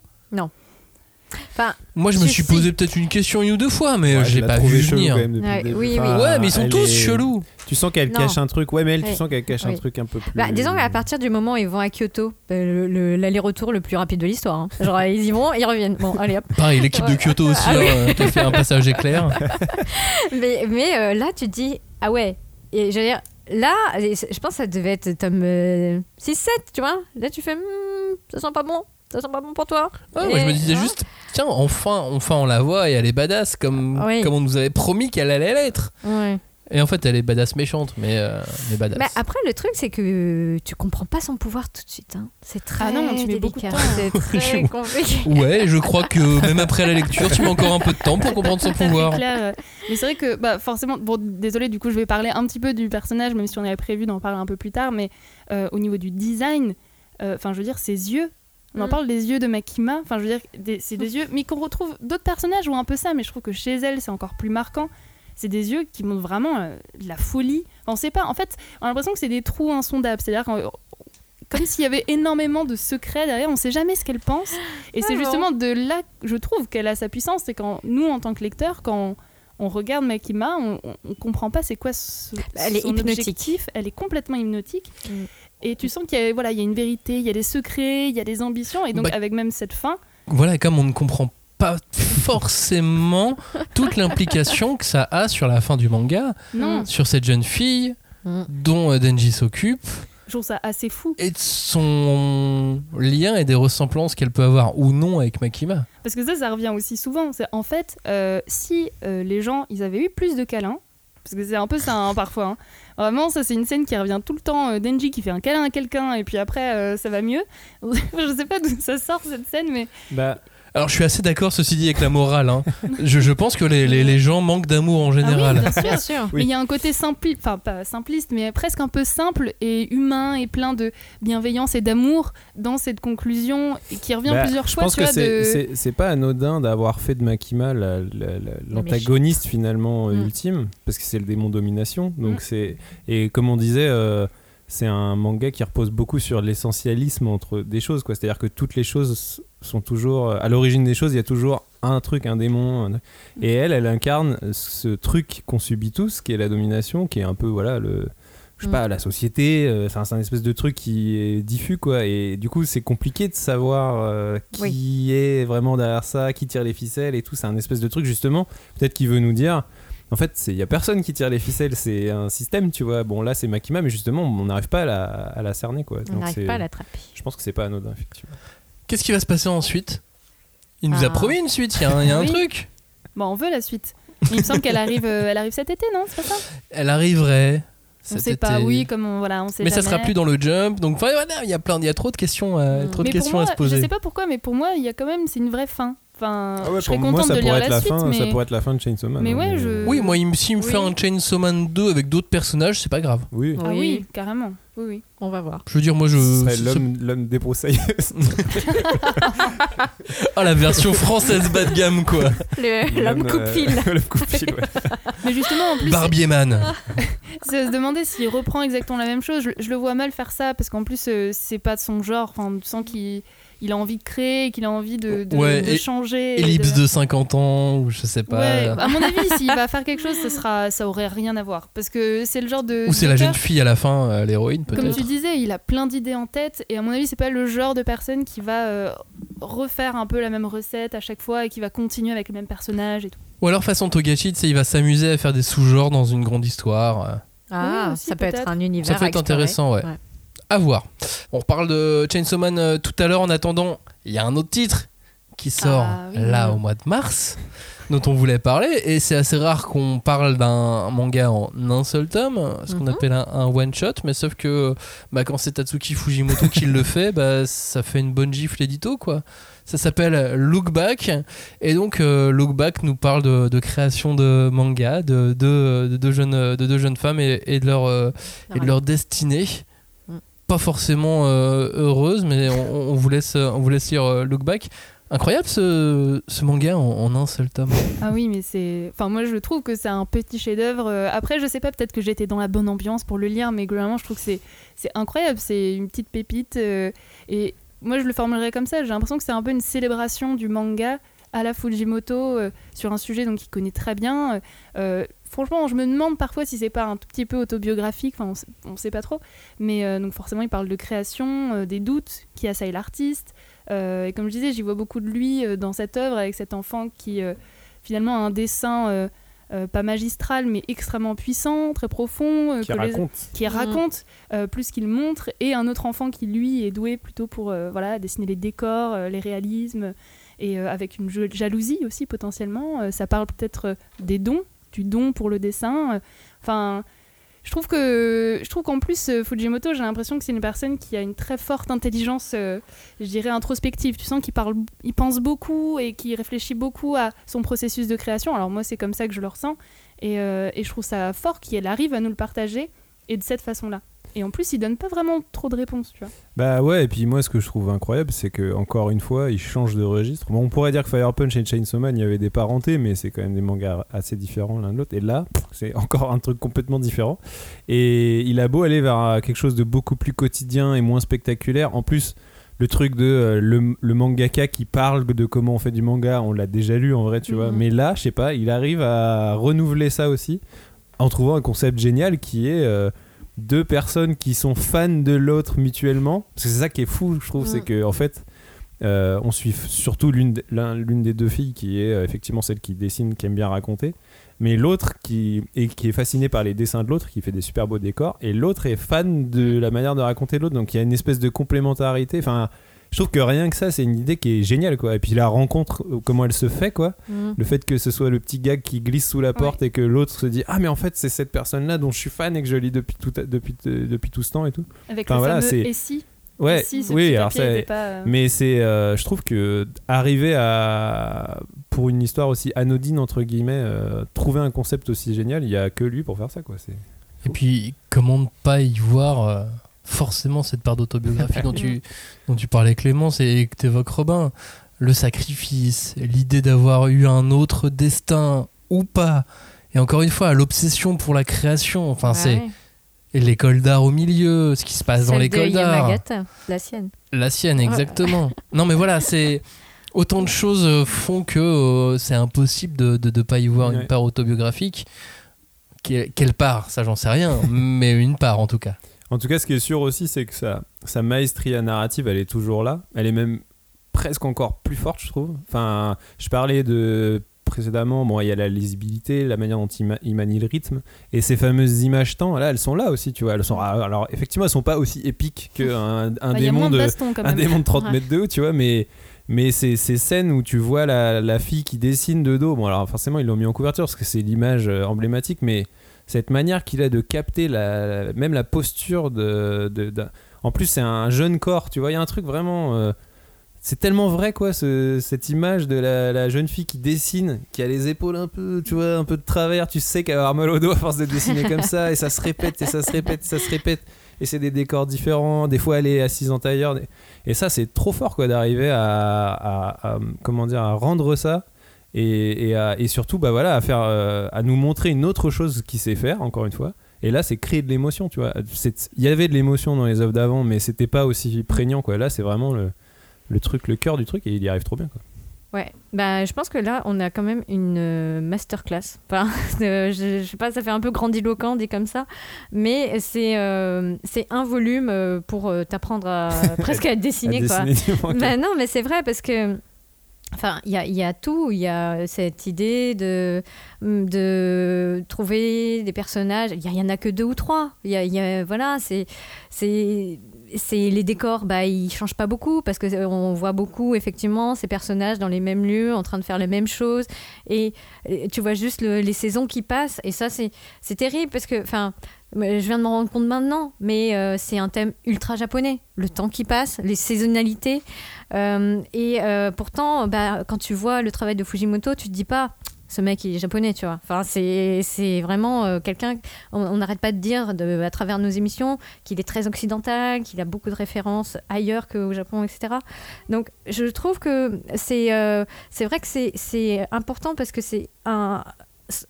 Enfin, Moi je me suis posé peut-être une question une ou deux fois mais euh, Ouais, je l'ai pas vu venir. même Ouais, oui, oui. Ouais mais ils sont tous est- chelous. Tu sens qu'elle Non. cache un truc. Ouais, mais elle, tu sens qu'elle cache un truc un peu plus. Bah, disons qu'à partir du moment où ils vont à Kyoto, bah, le- le- l'aller-retour le plus rapide de l'histoire. hein. Genre, ils y vont, ils reviennent. Bon, allez hop. Pareil l'équipe de. Kyoto aussi Ah oui. a fait un passage éclair. Mais, mais euh, là, tu te dis, ah ouais. Et je veux dire, là, je pense que ça devait être tome 6-7, tu vois. Là, tu fais, Hmm, ça sent pas bon. Ça sent pas bon pour toi. Ouais, moi je me disais juste tiens enfin enfin on la voit et elle est badass comme Oui. comme on nous avait promis qu'elle allait l'être. Ouais. Et en fait elle est badass méchante mais euh, mais badass. Bah, après, le truc, c'est que tu comprends pas son pouvoir tout de suite. hein. C'est très Ah non, tu mets beaucoup de délicat. temps. C'est très compliqué. Ouais, je crois que même après la lecture, tu mets encore un peu de temps pour comprendre son pouvoir. clair. Mais c'est vrai que, bah, forcément, bon, désolé, du coup, je vais parler un petit peu du personnage, même si on avait prévu d'en parler un peu plus tard, mais euh, au niveau du design, euh, enfin, je veux dire, ses yeux. On en Mm. parle des yeux de Makima, enfin je veux dire, c'est des yeux, mais qu'on retrouve d'autres personnages ont un peu ça, mais je trouve que chez elle c'est encore plus marquant. C'est des yeux qui montrent vraiment euh, de la folie. Enfin, on sait pas, en fait, on a l'impression que c'est des trous insondables, c'est-à-dire qu'on- comme s'il y avait énormément de secrets derrière, on sait jamais ce qu'elle pense. Et c'est Ah justement de là je trouve qu'elle a sa puissance, c'est quand nous, en tant que lecteurs, quand on regarde Makima, on, on, on comprend pas c'est quoi ce, Elle est son hypnotique. objectif. Elle est complètement hypnotique. Mm. Et tu sens qu'il y a, voilà, il y a une vérité, il y a des secrets, il y a des ambitions. Et donc, Bah- avec même cette fin, Voilà, comme on ne comprend pas forcément toute l'implication que ça a sur la fin du manga, non, sur cette jeune fille Mm. dont euh, Denji s'occupe, je trouve ça assez fou. et de son lien et des ressemblances qu'elle peut avoir ou non avec Makima. Parce que ça, ça revient aussi souvent. C'est en fait, euh, si euh, les gens, ils avaient eu plus de câlins, parce que c'est un peu ça hein, parfois. hein. Vraiment, ça c'est une scène qui revient tout le temps. euh, Denji qui fait un câlin à quelqu'un et puis après euh, ça va mieux. je sais pas d'où ça sort cette scène, mais Bah, Alors je suis assez d'accord ceci dit avec la morale. hein. Je, je pense que les, les- les gens manquent d'amour en général. Ah oui, bien sûr. Bien sûr. Oui. Mais il y a un côté simple, enfin pas simpliste, mais presque un peu simple et humain et plein de bienveillance et d'amour dans cette conclusion qui revient bah, plusieurs je fois. pense tu que c'est de... pas anodin d'avoir fait de Makima la- la- la- l'antagoniste finalement euh, Mm. ultime, parce que c'est le démon domination. Donc Mm. c'est et comme on disait. euh, c'est un manga qui repose beaucoup sur l'essentialisme entre des choses, quoi. C'est-à-dire que toutes les choses sont toujours à l'origine des choses. Il y a toujours un truc, un démon. un- Et elle, elle incarne ce truc qu'on subit tous, qui est la domination, qui est un peu voilà le, je sais Mm. pas, la société. euh, c'est un espèce de truc qui est diffus, quoi. Et du coup, c'est compliqué de savoir euh, qui est vraiment derrière ça, qui tire les ficelles et tout. C'est un espèce de truc justement. Peut-être qu'il veut nous dire. En fait, il y a personne qui tire les ficelles, c'est un système, tu vois. Bon, là, c'est Makima, mais justement, on n'arrive pas à la, à la cerner, quoi. On n'arrive pas à l'attraper. Je pense que c'est pas anodin, effectivement. Qu'est-ce qui va se passer ensuite? Il nous a Ah. promis une suite, il y a un, il y a un Oui. truc. Bon, on veut la suite. Il me semble qu'elle arrive, euh, elle arrive cet été, non? C'est pas ça? Elle arriverait. On sait pas. Oui, comme on, voilà, on sait Mais ça jamais. sera plus dans le jump, donc voilà, il y a plein, il y a trop de questions, euh, Mm. trop de Mais questions moi, à se poser. je sais pas pourquoi, mais pour moi, il y a quand même, c'est une vraie fin. Enfin, Ah ouais, je serais pour moi, contente ça de lire pourrait la être la suite, fin. mais Ça pourrait être la fin de Chainsaw Man. Mais hein, je- Oui, moi, il me- s'il me fait Oui. un Chainsaw Man 2 avec d'autres personnages, c'est pas grave. Oui. ah oui, carrément. Oui, oui. On va voir. Je veux dire, moi, je. L'homme, l'homme débroussaillé. Ah, la version française bas de gamme, quoi. L'homme euh, coupe-fil. L'homme coupe-fil, ouais. Mais justement, en plus, Barbieman. c'est se demander s'il reprend exactement la même chose. Je, je le vois mal faire ça parce qu'en plus, euh, c'est pas de son genre. Enfin, tu sens qu'il il a envie de créer, qu'il a envie de, de, Ouais, de changer. Ellipse de- de 50 ans, ou je sais pas. Ouais, à mon avis, s'il va faire quelque chose, ça sera, ça aurait rien à voir, parce que c'est le genre de. Ou c'est la jeune fille à la fin, euh, l'héroïne Comme peut-être. tu disais, il a plein d'idées en tête et à mon avis, c'est pas le genre de personne qui va euh, refaire un peu la même recette à chaque fois et qui va continuer avec le même personnage et tout. Ou alors façon Togashi, tu sais, il va s'amuser à faire des sous-genres dans une grande histoire. euh. Ah, Oui, aussi, ça peut être un univers. Ça peut être intéressant, ouais. À voir. On reparle de Chainsaw Man euh, tout à l'heure. En attendant, il y a un autre titre qui sort Ah, oui. là au mois de mars, dont on voulait parler. Et c'est assez rare qu'on parle d'un manga en un seul tome, ce qu'on Mhm. appelle un, un one-shot. Mais sauf que bah, quand c'est Tatsuki Fujimoto qui le fait, bah, ça fait une bonne gifle édito, quoi. Ça s'appelle Look Back. Et donc, euh, Look Back nous parle de, de création de manga, de deux de, jeunes, de jeunes femmes et, et de leur, euh, et de leur destinée. Pas forcément euh, heureuse, mais on, vous laisse, on vous laisse lire euh, Look Back. Incroyable ce, ce manga en, un seul tome. Ah oui, mais c'est. Enfin, moi, je trouve que c'est un petit chef-d'œuvre. Euh, Après, je sais pas, peut-être que j'étais dans la bonne ambiance pour le lire, mais globalement, je trouve que c'est incroyable. C'est une petite pépite. et moi, je le formulerais comme ça. J'ai l'impression que c'est un peu une célébration du manga à la Fujimoto sur un sujet qu'il connaît très bien. Franchement, je me demande parfois si c'est pas un tout petit peu autobiographique. Enfin, on sait, on sait pas trop. Mais euh, donc forcément, il parle de création, euh, des doutes qui assaillent l'artiste. Euh, et comme je disais, j'y vois beaucoup de lui euh, dans cette œuvre avec cet enfant qui euh, finalement a un dessin euh, euh, pas magistral mais extrêmement puissant, très profond, euh, Qui les- raconte. qui Mhm. raconte euh, plus qu'il montre, et un autre enfant qui lui est doué plutôt pour euh, voilà dessiner les décors, euh, les réalismes, et euh, avec une ja- jalousie aussi potentiellement. Euh, ça parle peut-être des dons, du don pour le dessin. Euh, Enfin, je trouve que je trouve qu'en plus euh, Fujimoto, j'ai l'impression que c'est une personne qui a une très forte intelligence, euh, je dirais introspective. Tu sens qu'il parle, il pense beaucoup et qu'il réfléchit beaucoup à son processus de création. Alors moi, c'est comme ça que je le ressens, et, et je trouve ça fort qu'il arrive à nous le partager et de cette façon-là. Et en plus, il donne pas vraiment trop de réponses, tu vois. Bah ouais, et puis moi ce que je trouve incroyable, c'est que encore une fois, il change de registre. Bon, on pourrait dire que Fire Punch et Chainsaw Man, il y avait des parentés, mais c'est quand même des mangas assez différents l'un de l'autre. Et là, c'est encore un truc complètement différent. Et il a beau aller vers euh, quelque chose de beaucoup plus quotidien et moins spectaculaire. En plus, le truc de euh, le, le mangaka qui parle de comment on fait du manga, on l'a déjà lu en vrai, tu vois. Mhm. Mais là, je sais pas, il arrive à renouveler ça aussi en trouvant un concept génial qui est euh, deux personnes qui sont fans de l'autre mutuellement. Parce que c'est ça qui est fou, je trouve, Mm. c'est que en fait, euh, on suit surtout l'une de- l'un- l'une des deux filles qui est euh, effectivement celle qui dessine, qui aime bien raconter, mais l'autre qui est, qui est fascinée par les dessins de l'autre, qui fait des super beaux décors, et l'autre est fan de la manière de raconter l'autre. Donc il y a une espèce de complémentarité. Enfin, je trouve que rien que ça, c'est une idée qui est géniale, quoi. Et puis la rencontre, euh, comment elle se fait, quoi. Mm. Le fait que ce soit le petit gag qui glisse sous la porte et que l'autre se dit ah mais en fait c'est cette personne là dont je suis fan et que je lis depuis tout depuis depuis tout ce temps et tout. Avec Enfin, le voilà, fameux c'est- et si Ouais, si ce oui, alors ça, pas, euh, mais c'est, euh, je trouve que arriver à, pour une histoire aussi anodine entre guillemets, euh, trouver un concept aussi génial, il y a que lui pour faire ça quoi. C'est Et puis, comment ne pas y voir euh, forcément cette part d'autobiographie dont, tu, dont tu parlais Clémence et que tu évoques Robin Le sacrifice, l'idée d'avoir eu un autre destin ou pas. Et encore une fois, l'obsession pour la création. Enfin, c'est Ouais. et l'école d'art au milieu, ce qui se passe dans l'école de d'art. La sienne. La sienne, exactement. non, mais voilà, c'est. Autant de choses euh, font que euh, c'est impossible de ne pas y voir Ouais. une part autobiographique. Quelle, quelle part Ça, j'en sais rien. mais une part, en tout cas. En tout cas, ce qui est sûr aussi, c'est que sa, sa maestria narrative, elle est toujours là. Elle est même presque encore plus forte, je trouve. Enfin, je parlais de précédemment, bon, il y a la lisibilité, la manière dont il, ma- il manie le rythme, et ces fameuses images temps, là, elles sont là aussi, tu vois. Elles sont, alors, effectivement, elles sont pas aussi épiques qu'un un bah, démon de baston un démon de 30 Ouais. mètres de haut, tu vois, mais, mais c'est ces scènes où tu vois la, la fille qui dessine de dos. Bon, alors forcément, ils l'ont mis en couverture parce que c'est l'image euh, emblématique, mais cette manière qu'il a de capter la, même la posture de. de- En plus, c'est un jeune corps, tu vois, il y a un truc vraiment. euh, c'est tellement vrai, quoi, ce- cette image de la, jeune fille qui dessine, qui a les épaules un peu, tu vois, un peu de travers. Tu sais qu'elle va avoir mal au dos à force de dessiner comme ça, et ça se répète, et ça se répète, et ça se répète. Et c'est des décors différents. Des fois, elle est assise en tailleur. Et ça, c'est trop fort, quoi, d'arriver à- à- comment dire, à rendre ça. Et, et, à- et surtout, bah voilà, à faire, euh, à nous montrer une autre chose qu'il sait faire, encore une fois. Et là, c'est créer de l'émotion, tu vois. Il y avait de l'émotion dans les œuvres d'avant, mais c'était pas aussi prégnant, quoi. Là, c'est vraiment le, le truc, le cœur du truc, et il y arrive trop bien. Quoi. Ouais, bah, je pense que là, on a quand même une euh, masterclass. Enfin, euh, je, je sais pas, ça fait un peu grandiloquent dit comme ça, mais c'est euh, c'est un volume pour t'apprendre à presque à dessiner, À quoi. dessiner. Bah non, mais c'est vrai parce que. Enfin, il y y a tout. Il y a cette idée de, de trouver des personnages. Il n'y en a que deux ou trois. Il y a, y a- voilà, c'est, c'est, les décors. Bah, ils changent pas beaucoup parce que euh, on voit beaucoup effectivement ces personnages dans les mêmes lieux, en train de faire les mêmes choses. Et, et tu vois juste le- les saisons qui passent. Et ça, c'est, c'est terrible parce que, enfin. Je viens de m'en rendre compte maintenant, mais euh, c'est un thème ultra japonais. Le temps qui passe, les saisonnalités. Euh, et euh, pourtant, bah, quand tu vois le travail de Fujimoto, tu te dis pas, ce mec il est japonais, tu vois. Enfin, c'est vraiment quelqu'un. On n'arrête pas de dire à travers nos émissions qu'il est très occidental, qu'il a beaucoup de références ailleurs qu'au Japon, etc. Donc, je trouve que c'est c'est vrai que c'est important parce que c'est un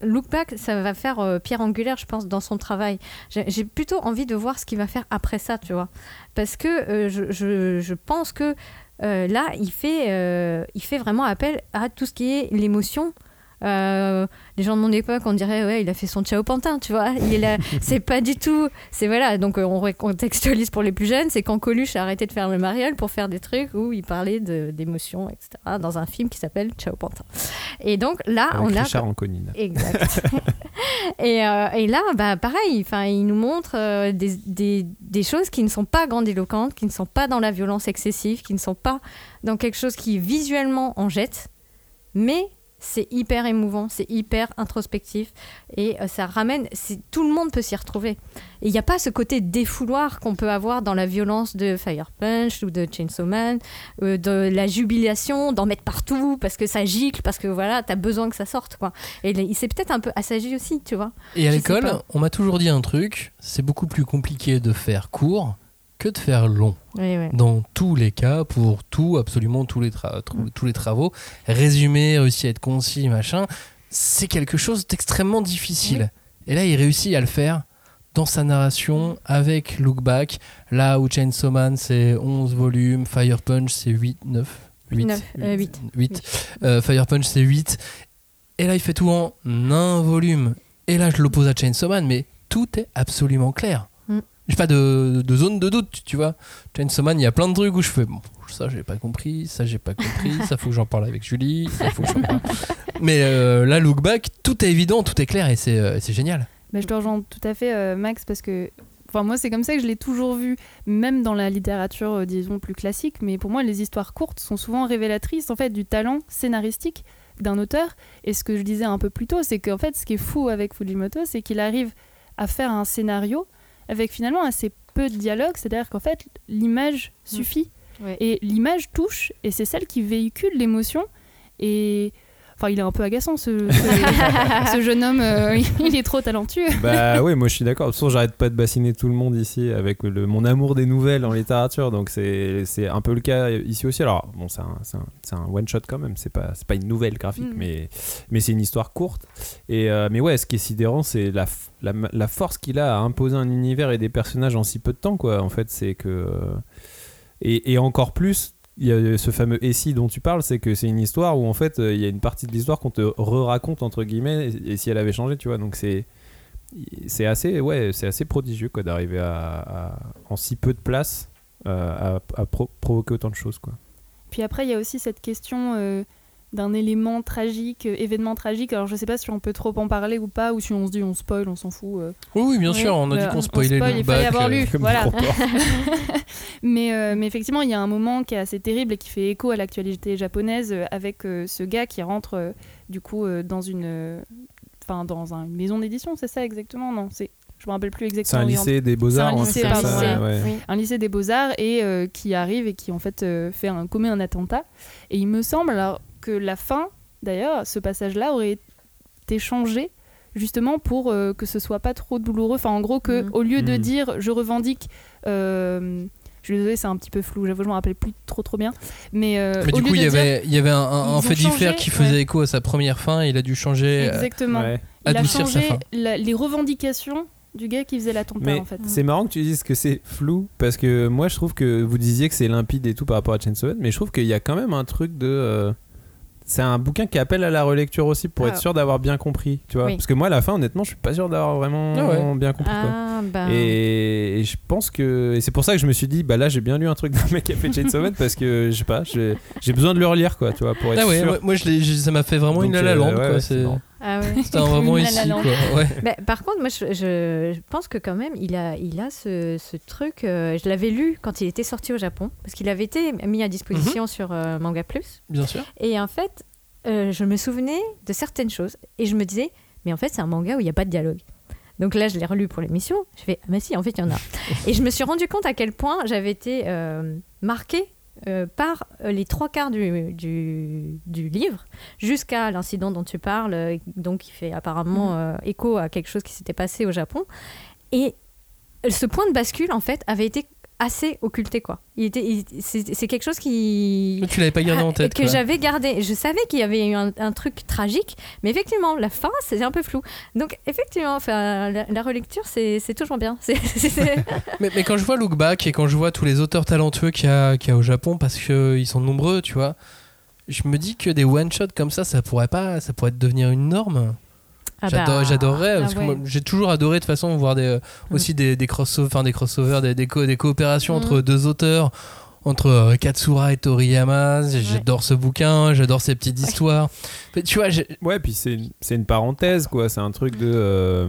look back, ça va faire euh, pierre angulaire, je pense, dans son travail. J'ai plutôt envie de voir ce qu'il va faire après ça, tu vois. Parce que euh, je, pense que euh, là, il fait, il fait vraiment appel à tout ce qui est l'émotion. Euh, les gens de mon époque, on dirait, ouais, il a fait son Ciao Pantin, tu vois. Il a- c'est pas du tout. C'est voilà, donc euh, on recontextualise pour les plus jeunes. C'est quand Coluche a arrêté de faire le mariole pour faire des trucs où il parlait d'émotions, etc. Dans un film qui s'appelle Ciao Pantin. Et donc là, Avec on a. Richard Anconine. Exact. et, euh, et là, bah, pareil, enfin, il nous montre euh, des, des, des choses qui ne sont pas grandiloquentes, qui ne sont pas dans la violence excessive, qui ne sont pas dans quelque chose qui visuellement en jette, mais c'est hyper émouvant, c'est hyper introspectif et euh, ça ramène, tout le monde peut s'y retrouver. Et il n'y a pas ce côté défouloir qu'on peut avoir dans la violence de Fire Punch ou de Chainsaw Man, euh, de la jubilation, d'en mettre partout parce que ça gicle, parce que voilà, t'as besoin que ça sorte quoi. Et il s'est peut-être un peu assagi aussi, tu vois. Et à l'école, on m'a toujours dit un truc c'est beaucoup plus compliqué de faire court que de faire long. Oui, oui. Dans tous les cas, pour tout, absolument tous les, tra- Mm. tous les travaux, résumer, réussir à être concis, machin, c'est quelque chose d'extrêmement difficile. Et là, il réussit à le faire dans sa narration avec Look Back. Là où Chainsaw Man, c'est 11 volumes, Fire Punch, c'est 8, 9, 8. Neuf, euh, huit. 8. Euh, Fire Punch, c'est 8. Et là, il fait tout en un volume. Et là, je l'oppose à Chainsaw Man, mais tout est absolument clair. J'ai pas de, de zone de doute, tu vois. Chainsaw Man, il y a plein de trucs où je fais, bon, ça, j'ai pas compris, ça, j'ai pas compris, ça, faut que j'en parle avec Julie, ça, faut que j'en parle. Mais euh, là, Look Back, tout est évident, tout est clair et c'est euh, c'est génial. Mais je te rejoins tout à fait, euh, Max, parce que enfin, moi, c'est comme ça que je l'ai toujours vu, même dans la littérature, euh, disons, plus classique. Mais pour moi, les histoires courtes sont souvent révélatrices en fait, du talent scénaristique d'un auteur. Et ce que je disais un peu plus tôt, c'est qu'en fait, ce qui est fou avec Fujimoto, c'est qu'il arrive à faire un scénario avec finalement assez peu de dialogue, c'est-à-dire qu'en fait, l'image suffit. Ouais. Et l'image touche, et c'est celle qui véhicule l'émotion. Et. Enfin, il est un peu agaçant ce, ce- ce jeune homme, euh, il est trop talentueux. Bah oui, moi je suis d'accord. De toute façon, j'arrête pas de bassiner tout le monde ici avec le, mon amour des nouvelles en littérature. Donc c'est c'est un peu le cas ici aussi. Alors bon, c'est un, c'est un- c'est un one shot quand même. C'est pas, c'est pas une nouvelle graphique, Mm. mais, mais c'est une histoire courte. Et, euh, mais ouais, ce qui est sidérant, c'est la, la, la force qu'il a à imposer un univers et des personnages en si peu de temps. Quoi. En fait, c'est que. Et, et encore plus, il y a ce fameux essai dont tu parles, c'est que c'est une histoire où en fait euh, il y a une partie de l'histoire qu'on te re-raconte entre guillemets, et, si elle avait changé, tu vois. Donc c'est c'est assez ouais c'est assez prodigieux quoi d'arriver à, en si peu de place euh, à, à pro- provoquer autant de choses quoi. Puis après, il y a aussi cette question euh, d'un élément tragique, euh, événement tragique. Alors, je sais pas si on peut trop en parler ou pas, ou si on se dit on spoil, on s'en fout. euh. Oui, oui, bien sûr, on a dit qu'on on spoilait spoil, Look il fallait avoir euh, lu. Voilà. mais, euh, mais effectivement, il y a un moment qui est assez terrible et qui fait écho à l'actualité japonaise euh, avec euh, ce gars qui rentre euh, du coup euh, dans une, euh, enfin dans un- une maison d'édition, c'est ça exactement? Non, c'est, je me rappelle plus C'est exactement. un où il lycée des beaux-arts C'est un un lycée, pardon, ça, voilà. ouais. Oui. un lycée des beaux-arts et euh, qui arrive et qui en fait euh, fait un, commet un attentat. Et il me semble alors que la fin, d'ailleurs, ce passage-là aurait été changé justement pour euh, que ce soit pas trop douloureux. Enfin, en gros, que Mhm. au lieu de Mhm. dire je revendique. euh, je suis désolée, c'est un petit peu flou, j'avoue, je me rappelle plus trop trop bien. Mais, euh, Mais du coup, il y avait, il y avait un, un- fait divers qui faisait ouais. écho à sa première fin. Il a dû changer. euh, Exactement. Ouais. Il a changé fin. la- les revendications du gars qui faisait la Mais en fait. c'est marrant que tu dises que c'est flou parce que moi je trouve que vous disiez que c'est limpide et tout par rapport à Chainsaw Man, mais je trouve qu'il y a quand même un truc de. C'est un bouquin qui appelle à la relecture aussi pour Ah. être sûr d'avoir bien compris, tu vois. Oui. Parce que moi à la fin, honnêtement, je suis pas sûr d'avoir vraiment Ah ouais. bien compris. quoi. Ah, bah. Et, et je pense que et c'est pour ça que je me suis dit bah là j'ai bien lu un truc d'un mec qui a fait Chainsaw Man parce que je sais pas j'ai besoin de le relire quoi tu vois pour être Ah ouais, sûr moi, je ça m'a fait vraiment une Donc, la la euh, quoi. Ah ouais. C'était un moment La La ici quoi. Ouais. Mais par contre, moi, je, pense que quand même, il a, il a ce, ce truc. euh, je l'avais lu quand il était sorti au Japon, parce qu'il avait été mis à disposition Mhm. sur euh, Manga Plus. Bien sûr. Et en fait, euh, je me souvenais de certaines choses, et je me disais, mais en fait, c'est un manga où il n'y a pas de dialogue. Donc là, je l'ai relu pour l'émission. Je fais, ah, mais si, en fait, il y en a. et je me suis rendu compte à quel point j'avais été marquée euh, par euh, les trois quarts du, du, du livre, jusqu'à l'incident dont tu parles, euh, donc qui fait apparemment euh, écho à quelque chose qui s'était passé au Japon. Et ce point de bascule, en fait, avait été assez occulté, quoi. Il était, il- c'est c'est quelque chose qui Tu l'avais pas gardé en ah, tête. que quoi. j'avais gardé. Je savais qu'il y avait eu un, un truc tragique, mais effectivement, la fin, c'est un peu flou. Donc, effectivement, enfin, la, la relecture, c'est c'est toujours bien. C'est- Mais, mais quand je vois Look Back et quand je vois tous les auteurs talentueux qu'il y, a- qu'il y a au Japon, parce qu'ils sont nombreux, tu vois, je me dis que des one-shots comme ça, ça pourrait pas, ça pourrait devenir une norme. Ah bah, J'adorerais, ah parce que ouais. j'ai toujours adoré de toute façon voir des, euh, aussi des, des crossovers, enfin des crossovers, des, des, co- des coopérations entre deux auteurs, entre euh, Katsura et Toriyama. J'adore ce bouquin, j'adore ces petites histoires. Mais tu vois, Ouais, puis c'est une, c'est une parenthèse, quoi. C'est un truc de. euh,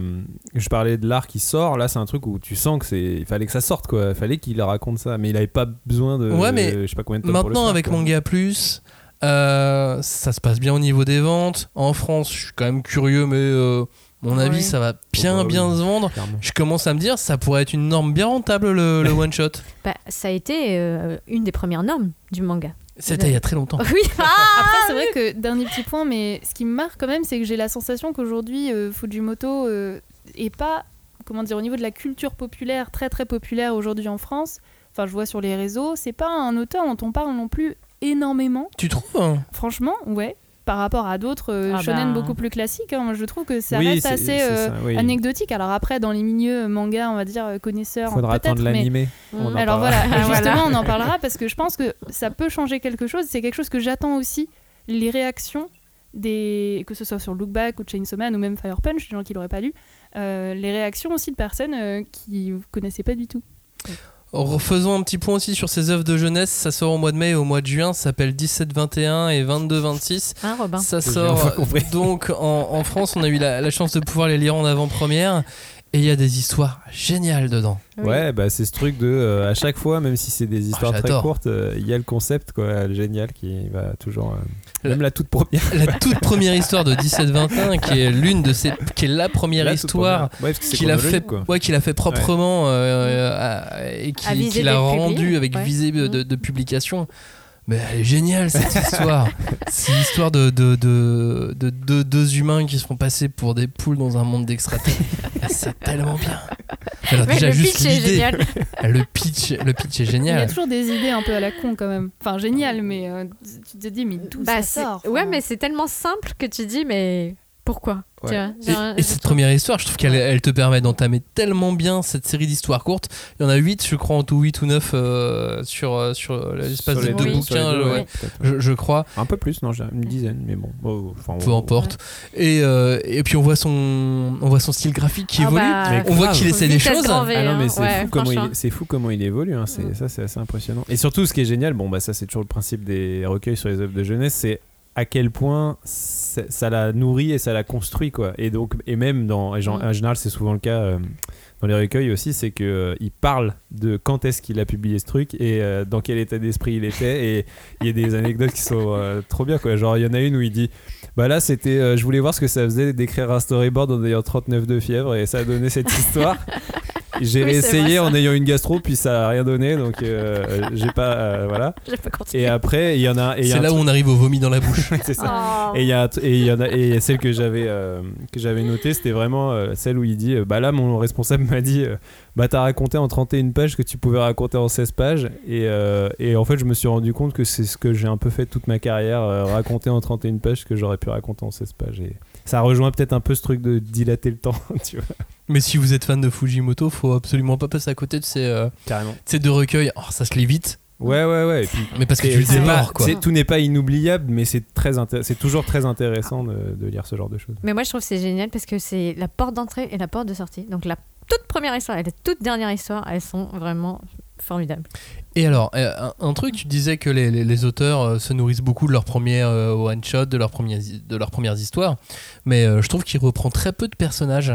je parlais de l'art qui sort. Là, c'est un truc où tu sens que c'est. Il fallait que ça sorte, quoi. Il fallait qu'il raconte ça. Mais il avait pas besoin de. Ouais, mais je sais pas combien de temps pour le Maintenant, faire, avec quoi. Manga Plus, euh, ça se passe bien au niveau des ventes. En France, je suis quand même curieux, mais euh, mon avis, Ouais. ça va bien, Oh bah oui, bien se vendre. clairement. Je commence à me dire, ça pourrait être une norme bien rentable, le, le one shot. bah, ça a été euh, une des premières normes du manga. C'était il y a très longtemps. Oui, ah Après, c'est vrai que, dernier petit point, mais ce qui me marque quand même, c'est que j'ai la sensation qu'aujourd'hui, euh, Fujimoto euh, est pas, comment dire, au niveau de la culture populaire, très très populaire aujourd'hui en France. Enfin, je vois sur les réseaux, c'est pas un auteur dont on parle non plus énormément. Tu trouves hein Franchement, ouais. Par rapport à d'autres euh, Ah shonen bah. beaucoup plus classiques, hein. moi je trouve que ça Oui, reste c'est- assez euh, ça, oui. anecdotique. Alors après, dans les milieux manga, on va dire euh, connaisseurs, Faudra attendre mais l'animé. Mm. On en alors parlera. voilà, justement, on en parlera parce que je pense que ça peut changer quelque chose. C'est quelque chose que j'attends aussi. Les réactions, des, que ce soit sur Look Back ou Chainsaw Man ou même Fire Punch, des gens qui l'auraient pas lu, euh, les réactions aussi de personnes euh, qui ne connaissaient pas du tout. Refaisons un petit point aussi sur ces œuvres de jeunesse. Ça sort au mois de mai et au mois de juin. Ça s'appelle 17-21 et 22-26. Hein, Robin Ça sort donc en, en France. On a eu la, la chance de pouvoir les lire en avant-première. Et il y a des histoires géniales dedans. Oui. Ouais, bah c'est ce truc de euh, à chaque fois, même si c'est des histoires très courtes, euh, il y a le concept quoi, génial qui va toujours. euh, La- Même la toute première. La toute première histoire de 17-21, qui est l'une de ces, qui est la première La histoire. Ouais, qu'il a fait, ouais, qu'il a fait proprement euh, à- et qui- visée qu'il a d'être rendu avec ouais. visée de, de- de publication. Mais elle est géniale cette histoire. C'est l'histoire de, de, de, de- de deux humains qui se font passer pour des poules dans un monde d'extraterrestres. C'est tellement bien. Alors déjà le juste pitch est l'idée, génial. le pitch, le pitch est Il y a génial. toujours des idées un peu à la con quand même. Enfin, génial, mais euh, tu te dis, mais d'où Bah, ça sort ouais, mais c'est tellement simple que tu dis, mais pourquoi Ouais. Tu vois, Et, cette première histoire, je trouve qu'elle elle te permet d'entamer tellement bien cette série d'histoires courtes. Il y en a 8, je crois, en tout 8 ou 9 euh, sur, euh, sur l'espace de les deux bouquins, deux, ouais, ouais, peut-être. je, je crois. Un peu plus, non, j'ai une dizaine, mais bon. oh, enfin, Peu importe. Et, euh, et puis on voit son, on voit son style graphique qui Ah évolue. bah, on voit qu'il essaie des choses. Ah non, hein. mais c'est Ouais, fou, fou comment il évolue. hein. C'est, Mm. Ça, c'est assez impressionnant. Et surtout, ce qui est génial, bon, bah, ça, c'est toujours le principe des recueils sur les œuvres de jeunesse, c'est à quel point ça la nourrit et ça la construit, quoi. Et donc, et même dans, et genre, Mm. en général, c'est souvent le cas euh, dans les recueils aussi, c'est que euh, il parle de quand est-ce qu'il a publié ce truc et euh, dans quel état d'esprit il était. Et il y a des anecdotes qui sont euh, trop bien, quoi. Genre, il y en a une où il dit. Bah là, c'était. je voulais voir ce que ça faisait d'écrire un storyboard en ayant 39 de fièvre et ça a donné cette histoire. J'ai Oui, vrai, en ayant une gastro, puis ça a rien donné, donc euh, j'ai pas. euh, voilà. Continuer. Et après, il y en a. C'est là où on arrive au vomi dans la bouche. c'est ça. Oh. Et il y a et il y en a et celle que j'avais euh, que j'avais notée, c'était vraiment euh, celle où il dit euh, bah là mon responsable m'a dit euh, bah t'as raconté en 31 pages que tu pouvais raconter en 16 pages et, euh, et en fait je me suis rendu compte que c'est ce que j'ai un peu fait toute ma carrière euh, raconter en 31 pages ce que j'aurais pu raconter en 16 pages et ça rejoint peut-être un peu ce truc de dilater le temps tu vois Mais si vous êtes fan de Fujimoto, faut absolument pas passer à côté de ces, euh, Carrément. ces deux recueils. Oh, ça se lit vite, Ouais, ouais, ouais. Et puis, mais parce que tu le démarres, quoi. Tout n'est pas inoubliable, mais c'est très c'est toujours très intéressant de, de lire ce genre de choses. Mais moi, je trouve que c'est génial parce que c'est la porte d'entrée et la porte de sortie. Donc, la toute première histoire et la toute dernière histoire, elles sont vraiment formidables. Et alors, euh, un, un truc, tu disais que les, les- les auteurs euh, se nourrissent beaucoup de leurs premiers one-shot, de, leurs premières- de leurs premières histoires, mais je trouve qu'il reprend très peu de personnages.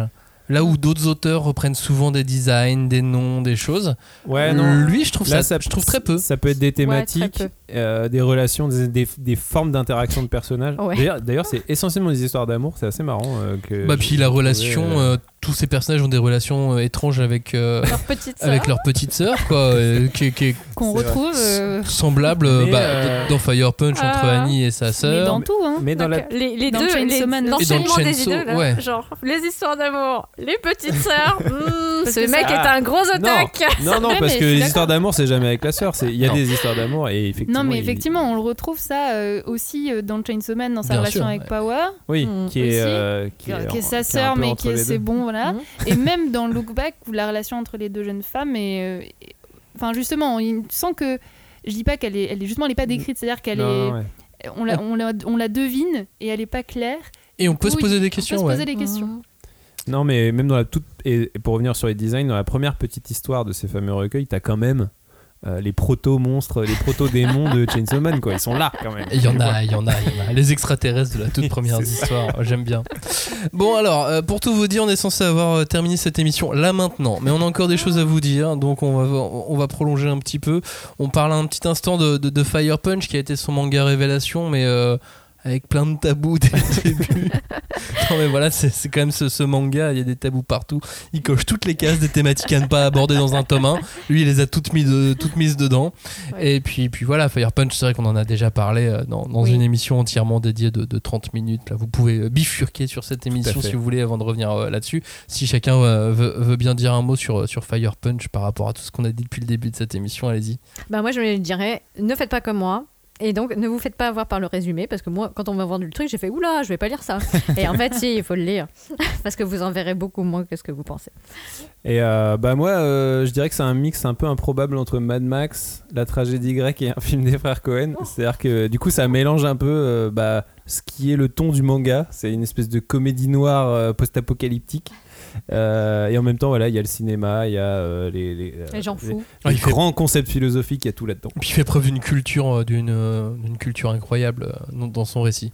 Là où d'autres auteurs reprennent souvent des designs, des noms, des choses. Ouais, non. Lui, je trouve, Là, ça, je trouve très peu. Ça peut être des thématiques, très euh, des relations, des, des- des formes d'interaction de personnages. Ouais. D'ailleurs- D'ailleurs, c'est essentiellement des histoires d'amour. C'est assez marrant. euh, que Bah, j'ai puis la trouvé, relation, euh, euh, tous ces personnages ont des relations euh, étranges avec, euh, Leur petite sœur. avec leur petite sœur, quoi, euh, qui, qui est Qu'on C'est vrai. retrouve. euh, semblable euh, Mais, bah, euh, dans Fire Punch entre Ah. Annie et sa mais sœur. dans tout, hein. Mais dans la, Donc, les, les Dans deux, Chainsaw les, Man aussi. Et dans des Chainsaw, idées, là, ouais. genre les histoires d'amour, les petites sœurs. hmm, Parce ce que mec ça- est un gros otaque. non, non, Ouais, parce mais que je suis les d'accord. histoires d'amour, c'est jamais avec la sœur. c'est- Il y a Non. des histoires d'amour et effectivement. Non, mais il- effectivement, on le retrouve ça euh, aussi euh, dans Chainsaw Man, dans sa Bien relation sûr, avec ouais. Power, Oui, Mm, qui est, aussi, euh, qui, est qui est sa qui est un sœur, mais qui est les c'est deux. bon, voilà. Mhm. Et même dans Look Back, où la relation entre les deux jeunes femmes est. euh, Enfin, justement, il sent que. Je dis pas qu'elle est, elle est justement, elle est pas décrite, c'est-à-dire qu'elle est, ouais. on la, on, la, on la devine et elle est pas claire. Et on peut se Oui, poser des On peut questions, se ouais. poser des questions. Non, mais même dans la toute. Et et pour revenir sur les designs, dans la première petite histoire de ces fameux recueils, t'as quand même euh, les proto-monstres, les proto-démons de Chainsaw Man, quoi. Ils sont là quand même. Il y en a, il y en a, il y en a. Les extraterrestres de la toute première histoire, j'aime bien. Bon alors, euh, pour tout vous dire, on est censé avoir euh, terminé cette émission là maintenant, mais on a encore des choses à vous dire, donc on va, on va prolonger un petit peu. On parle un petit instant de, de- de Fire Punch qui a été son manga révélation, mais avec plein de tabous dès le début. non mais voilà, c'est quand même ce, ce manga, il y a des tabous partout. Il coche toutes les cases des thématiques à ne pas aborder dans un tome 1. Lui, il les a toutes, mis de- toutes mises dedans. Ouais. Et puis, puis voilà, Fire Punch, c'est vrai qu'on en a déjà parlé euh, dans, dans Oui. une émission entièrement dédiée de, de 30 minutes. Là, vous pouvez euh, bifurquer sur cette émission si vous voulez avant de revenir euh, là-dessus. Si chacun euh, veut, veut bien dire un mot sur, sur Fire Punch par rapport à tout ce qu'on a dit depuis le début de cette émission, allez-y. Bah moi je me dirais, ne faites pas comme moi. Et donc, ne vous faites pas avoir par le résumé, parce que moi, quand on m'a vendu le truc, j'ai fait oula, je vais pas lire ça. Et en fait, si, il faut le lire, parce que vous en verrez beaucoup moins que ce que vous pensez. Et euh, bah moi, euh, je dirais que c'est un mix un peu improbable entre Mad Max, la tragédie grecque et un film des frères Cohen. C'est-à-dire que du coup, ça mélange un peu euh, bah, ce qui est le ton du manga. C'est une espèce de comédie noire euh, post-apocalyptique. Euh, et en même temps, voilà, il y a le cinéma, il y a euh, les, les, euh, les- fous. Ah, les il fait- grands concepts philosophiques, il y a tout là-dedans. Puis il fait preuve d'une culture, d'une culture incroyable dans- son récit.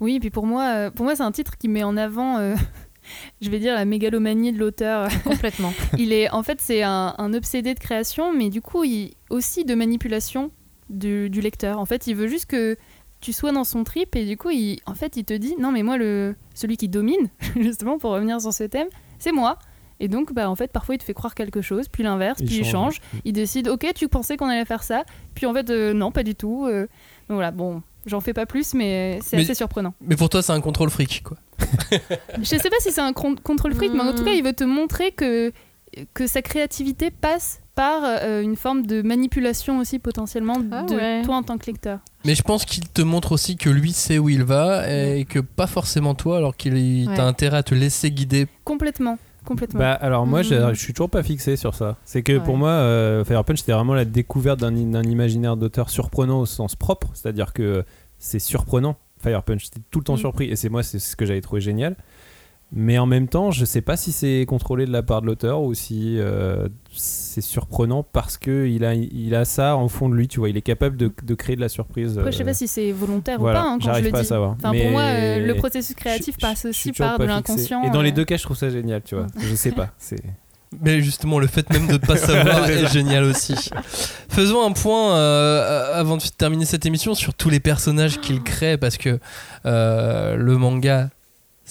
Oui, et puis pour moi, pour moi c'est un titre qui met en avant, euh, je vais dire, la mégalomanie de l'auteur. Complètement. il est, en fait, c'est un, un obsédé de création, mais du coup, il, aussi de manipulation du, du lecteur. En fait, il veut juste que tu sois dans son trip et du coup, il, en fait, il te dit non, mais moi, le, celui qui domine, justement, pour revenir sur ce thème, c'est moi. Et donc, bah, en fait, parfois, il te fait croire quelque chose, puis l'inverse, puis il change. Il décide, ok, tu pensais qu'on allait faire ça, puis en fait, euh, non, pas du tout. euh. donc voilà, bon, j'en fais pas plus, mais c'est assez surprenant. Mais pour toi, c'est un contrôle fric, quoi. Je sais pas si c'est un con- contrôle fric, mais en tout Mm. cas, il veut te montrer que, que sa créativité passe par euh, une forme de manipulation aussi potentiellement Ah de ouais. toi en tant que lecteur. Mais je pense qu'il te montre aussi que lui sait où il va et que pas forcément toi, alors qu'il il- Ouais. t'as intérêt à te laisser guider. Complètement, complètement. Bah alors moi Mhm. je suis toujours pas fixé sur ça. C'est que Ouais. pour moi euh, Fire Punch c'était vraiment la découverte d'un d'un imaginaire d'auteur surprenant au sens propre, c'est-à-dire que c'est surprenant. Fire Punch c'était tout le temps Mhm. surpris et c'est moi c'est ce que j'avais trouvé génial. Mais en même temps, je sais pas si c'est contrôlé de la part de l'auteur ou si euh, c'est surprenant parce que il a, il a ça en fond de lui, tu vois, il est capable de, de créer de la surprise. Après, je sais euh, pas si c'est volontaire voilà, ou pas hein, quand je j'arrive le pas à dis. savoir. Enfin, pour moi, euh, le processus créatif je- passe aussi par pas de l'inconscient. Et dans les euh. deux cas, je trouve ça génial, tu vois. Je sais pas, c'est Mais justement, le fait même de ne pas savoir est génial aussi. Faisons un point euh, avant de terminer cette émission sur tous les personnages qu'il crée parce que euh, le manga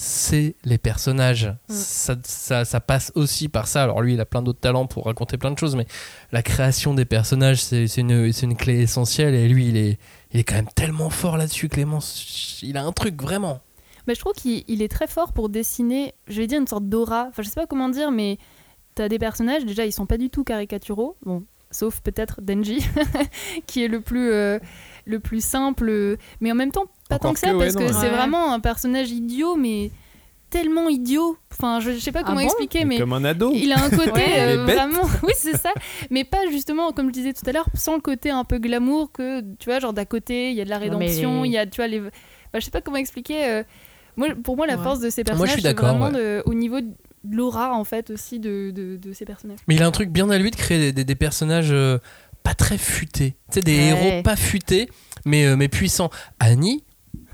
c'est les personnages. Ça, ça- ça passe aussi par ça. Alors lui, il a plein d'autres talents pour raconter plein de choses, mais la création des personnages, c'est une, une clé essentielle. Et lui, il est, il est quand même tellement fort là-dessus, Clémence. Il a un truc vraiment. Mais je trouve qu'il il est très fort pour dessiner, je vais dire une sorte d'aura. Enfin, je sais pas comment dire, mais t'as des personnages, déjà, ils sont pas du tout caricaturaux. Bon, sauf peut-être Denji, qui est le plus, euh, le plus simple. Mais en même temps, pas Encore tant que ça, ouais, parce non, que ouais. c'est vraiment un personnage idiot, mais tellement idiot. Enfin, je, je sais pas comment bon expliquer, mais Comme un ado. il a un côté Ouais. euh, vraiment. Oui, c'est ça. Mais pas justement, comme je disais tout à l'heure, sans le côté un peu glamour que, tu vois, genre d'à côté, il y a de la rédemption, il y a, tu vois, les. Bah, je sais pas comment expliquer. euh, Moi, pour moi, la Ouais. force de ces personnages, c'est vraiment ouais. de- au niveau de l'aura, en fait, aussi de, de, de ces personnages. Mais il a un truc bien à lui de créer des, des- des personnages euh, pas très futés. Tu sais, des Ouais. héros pas futés, mais, euh, mais puissants. Annie,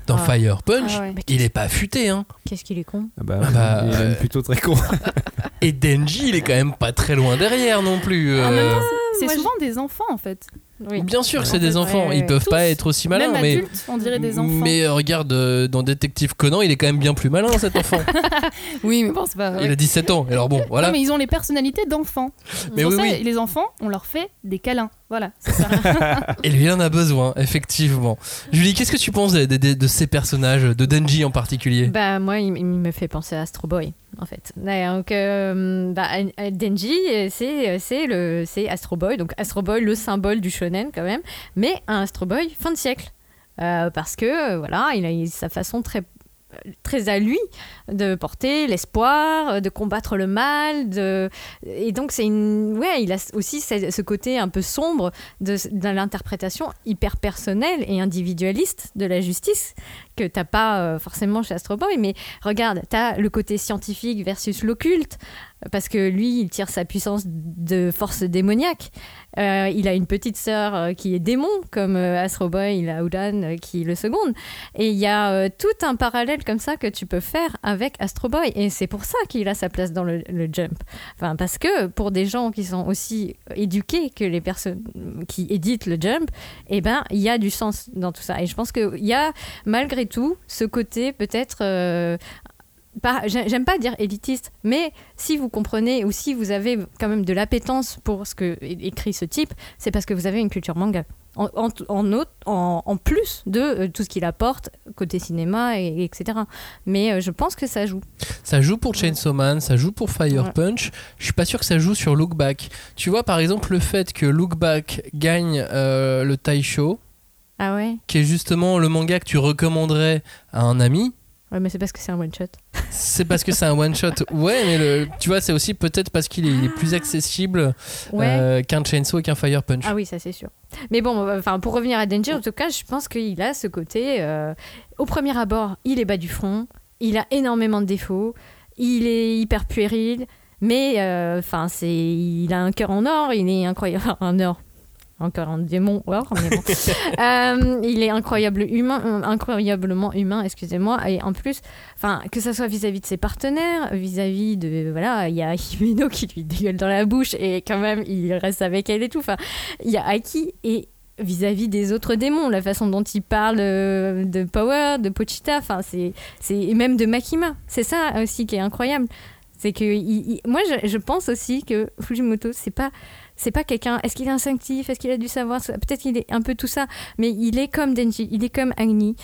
dans Ah. Fire Punch, Ah ouais. il est pas futé, hein. Qu'est-ce qu'il est con Ah bah, Ah bah, il est même euh, plutôt très con. Et Denji, il est quand même pas très loin derrière non plus. Euh. c'est souvent des enfants, en fait. Oui. Bien sûr que c'est des enfants, ouais, ils peuvent pas être aussi malins, Même mais. adultes, on dirait des enfants. Mais euh, regarde, euh, dans Détective Conan, il est quand même bien plus malin cet enfant. Oui, mais bon, c'est pas. Il a 17 ans, alors bon, voilà. Non, mais ils ont les personnalités d'enfants. Mais Pour oui, ça, oui. les enfants, on leur fait des câlins. Voilà, c'est ça. Et lui, il en a besoin, effectivement. Julie, qu'est-ce que tu penses de, de- de ces personnages, de Denji en particulier? Bah moi, il, il me fait penser à Astro Boy, en fait. Donc, euh, bah, Denji, c'est c'est le c'est Astro Boy, donc Astro Boy, le symbole du shonen quand même, mais un Astro Boy fin de siècle, Euh, parce que euh, voilà, il a sa façon très très à lui de porter l'espoir, euh, de combattre le mal, de... et donc c'est une, ouais, il a aussi ce côté un peu sombre de, de l'interprétation hyper personnelle et individualiste de la justice que t'as pas forcément chez Astro Boy, mais regarde, t'as le côté scientifique versus l'occulte, parce que lui, il tire sa puissance de force démoniaque. Euh, il a une petite sœur euh, qui est démon, comme euh, Astro Boy, il a Udan qui le seconde. Et il y a tout un parallèle comme ça que tu peux faire avec Astro Boy, et c'est pour ça qu'il a sa place dans le, Jump. Enfin, parce que pour des gens qui sont aussi éduqués que les personnes qui éditent le Jump, eh ben, il y a du sens dans tout ça. Et je pense qu'il y a malgré tout ce côté peut-être j'aime pas dire élitiste, mais si vous comprenez ou si vous avez quand même de l'appétence pour ce que écrit ce type, c'est parce que vous avez une culture manga. En, en, en, autre- en- en plus de euh, tout ce qu'il apporte côté cinéma, et, etc. Mais euh, je pense que ça joue. Ça joue pour Chainsaw Man, ça joue pour Fire Ouais. Punch. Je suis pas sûr que ça joue sur Look Back. Tu vois, par exemple, le fait que Look Back gagne euh, le Taisho, Ah ouais qui est justement le manga que tu recommanderais à un ami. Ouais, mais c'est parce que c'est un one-shot. C'est parce que c'est un one shot. Ouais, mais le, tu vois, c'est aussi peut-être parce qu'il est, il est plus accessible Ouais. euh, qu'un Chainsaw et qu'un Fire Punch. Ah oui, ça c'est sûr. Mais bon, enfin pour revenir à Denji, en tout cas, je pense qu'il a ce côté. euh, au premier abord, il est bas du front, il a énormément de défauts, il est hyper puéril, mais euh, enfin c'est, il a un cœur en or, il est incroyable, en or. Encore un démon or, mais bon. Euh, il est euh, incroyablement humain, excusez-moi. Et en plus, que ça soit vis-à-vis de ses partenaires, vis-à-vis de voilà, il y a Himeno qui lui dégueule dans la bouche et quand même il reste avec elle et tout. Enfin, il y a Aki et vis-à-vis des autres démons, la façon dont il parle euh, de Power, de Pochita, enfin c'est et même de Makima. C'est ça aussi qui est incroyable. C'est que moi je pense aussi que Fujimoto c'est pas c'est pas quelqu'un. Est-ce qu'il est instinctif Est-ce qu'il a du savoir Peut-être qu'il est un peu tout ça, mais il est comme Denji, il est comme Agni.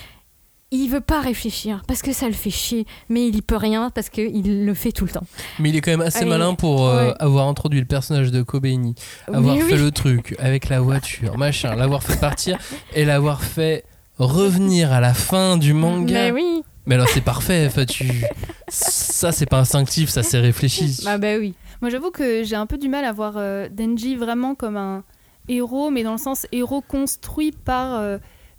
Il veut pas réfléchir parce que ça le fait chier, mais il y peut rien parce qu'il le fait tout le temps. Mais il est quand même assez Allez, malin pour euh, ouais. avoir introduit le personnage de Kobeini, avoir fait oui. le truc avec la voiture, machin, l'avoir fait partir et l'avoir fait revenir à la fin du manga. Mais oui. Mais alors c'est parfait, enfin, tu... ça c'est pas instinctif, ça c'est réfléchi. Bah bah oui. Moi, j'avoue que j'ai un peu du mal à voir euh, Denji vraiment comme un héros, mais dans le sens héros construit par, euh,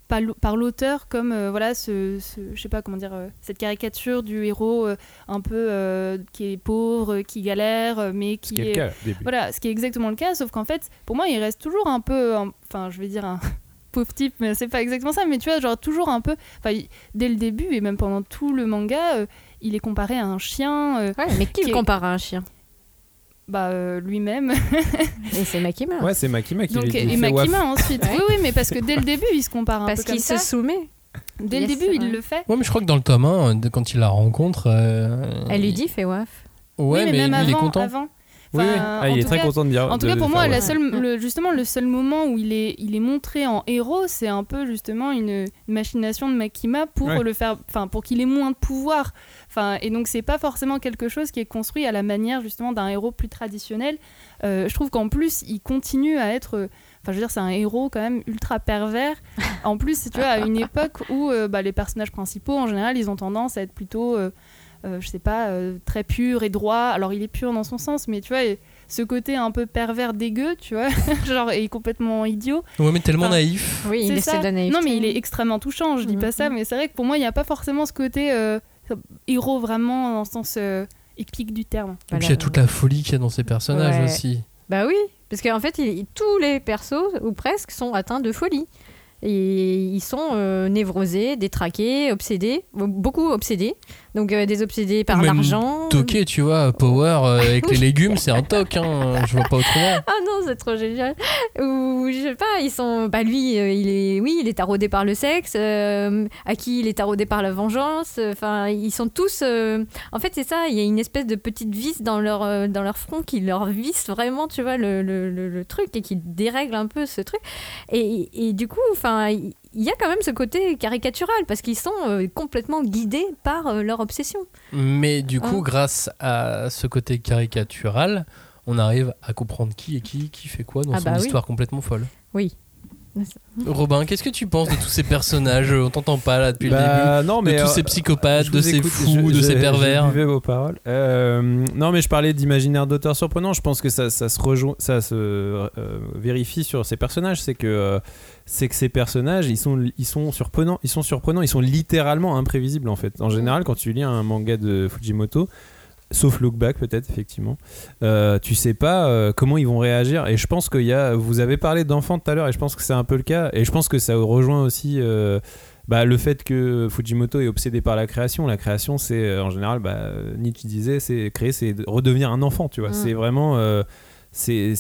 par l'au- par l'auteur, comme euh, voilà, ce, ce- je sais pas comment dire, euh, cette caricature du héros euh, un peu euh, qui est pauvre, qui galère, mais qui Ce est le cas au début. Voilà, ce qui est exactement le cas, sauf qu'en fait, pour moi, il reste toujours un peu, enfin, je vais dire un pauvre type, mais c'est pas exactement ça, mais tu vois, genre toujours un peu, enfin, dès le début et même pendant tout le manga, euh, il est comparé à un chien, euh, Ouais, mais qui Qui le est- compare à un chien? Bah euh, lui-même. Et c'est Makima. Ouais, c'est Makima qui Donc, lui et. Makima ensuite. Ouais. Oui, oui, mais parce que dès le début, il se compare un Parce peu comme qu'il ça. se soumet. Dès le début, ouais. il le fait. Ouais, mais je crois que dans le tome 1, de- quand il la rencontre. euh, Elle lui dit fais waf. Ouais, oui, mais, mais, même lui, avant, il est content. avant. Oui, Ah, il en est tout très cas- content de dire. En tout cas, pour moi, faire la waf. seule, le- justement, le seul moment où il est, il est montré en héros, c'est un peu justement une machination de Makima pour Ouais. le faire, enfin, pour qu'il ait moins de pouvoir. Enfin, et donc, c'est pas forcément quelque chose qui est construit à la manière justement d'un héros plus traditionnel. Euh, je trouve qu'en plus, il continue à être. Enfin, je veux dire, c'est un héros quand même ultra pervers. En plus, tu vois, à une époque où euh, bah, les personnages principaux, en général, ils ont tendance à être plutôt. euh, euh, je sais pas, euh, très pur et droit. Alors il est pur dans son sens, mais tu vois, et ce côté un peu pervers dégueu, tu vois, genre est complètement idiot. Ouais, mais tellement Enfin, naïf. Oui, il essaie de la naïveté. Non, mais il est extrêmement touchant, je dis pas ça, mais c'est vrai que pour moi, il n'y a pas forcément ce côté euh, héros vraiment dans le sens euh, épique du terme. Et puis il y a toute la folie qu'il y a dans ces personnages Ouais. aussi. Bah oui, parce qu'en fait, il- tous les persos, ou presque, sont atteints de folie. Et ils sont euh, névrosés, détraqués, obsédés, beaucoup obsédés. Donc euh, des obsédés par l'argent. Toqué, tu vois, Power euh, avec les légumes, c'est un toc, hein, je vois pas autrement. Ah non, c'est trop génial. Ou je sais pas, ils sont. Bah lui, euh, il est, oui, il est taraudé par le sexe. à qui il est taraudé par la vengeance. Enfin, ils sont tous. En fait, c'est ça. Il y a une espèce de petite vis dans leur dans leur front qui leur visse vraiment, tu vois, le, le, le- le truc et qui dérègle un peu ce truc. Et, et du coup, enfin, il y a quand même ce côté caricatural parce qu'ils sont euh, complètement guidés par euh, leur obsession. Mais du coup, Ah. grâce à ce côté caricatural, on arrive à comprendre qui est qui, qui fait quoi dans Ah son bah oui. histoire complètement folle. Oui. Robin, qu'est-ce que tu penses de tous ces personnages On t'entend pas là depuis le début. Bah, non, mais de tous euh, ces psychopathes, de ces écoute, fous, je- de ces pervers. Vos paroles. Euh, non, mais je parlais d'imaginaire d'auteur surprenant. Je pense que ça, ça se rejoint, ça se euh, vérifie sur ces personnages. C'est que c'est que ces personnages, ils sont, ils sont surprenants. Ils sont surprenants. Ils sont littéralement imprévisibles en fait. En général, quand tu lis un manga de Fujimoto. Sauf Look Back peut-être effectivement. Euh, tu sais pas euh, comment ils vont réagir et je pense qu'il y a. Vous avez parlé d'enfants tout à l'heure et je pense que c'est un peu le cas et je pense que ça rejoint aussi euh, bah, le fait que Fujimoto est obsédé par la création. La création c'est euh, en général, bah, Nietzsche disait, c'est créer, c'est de redevenir un enfant. Tu vois, Mm. c'est vraiment. c'est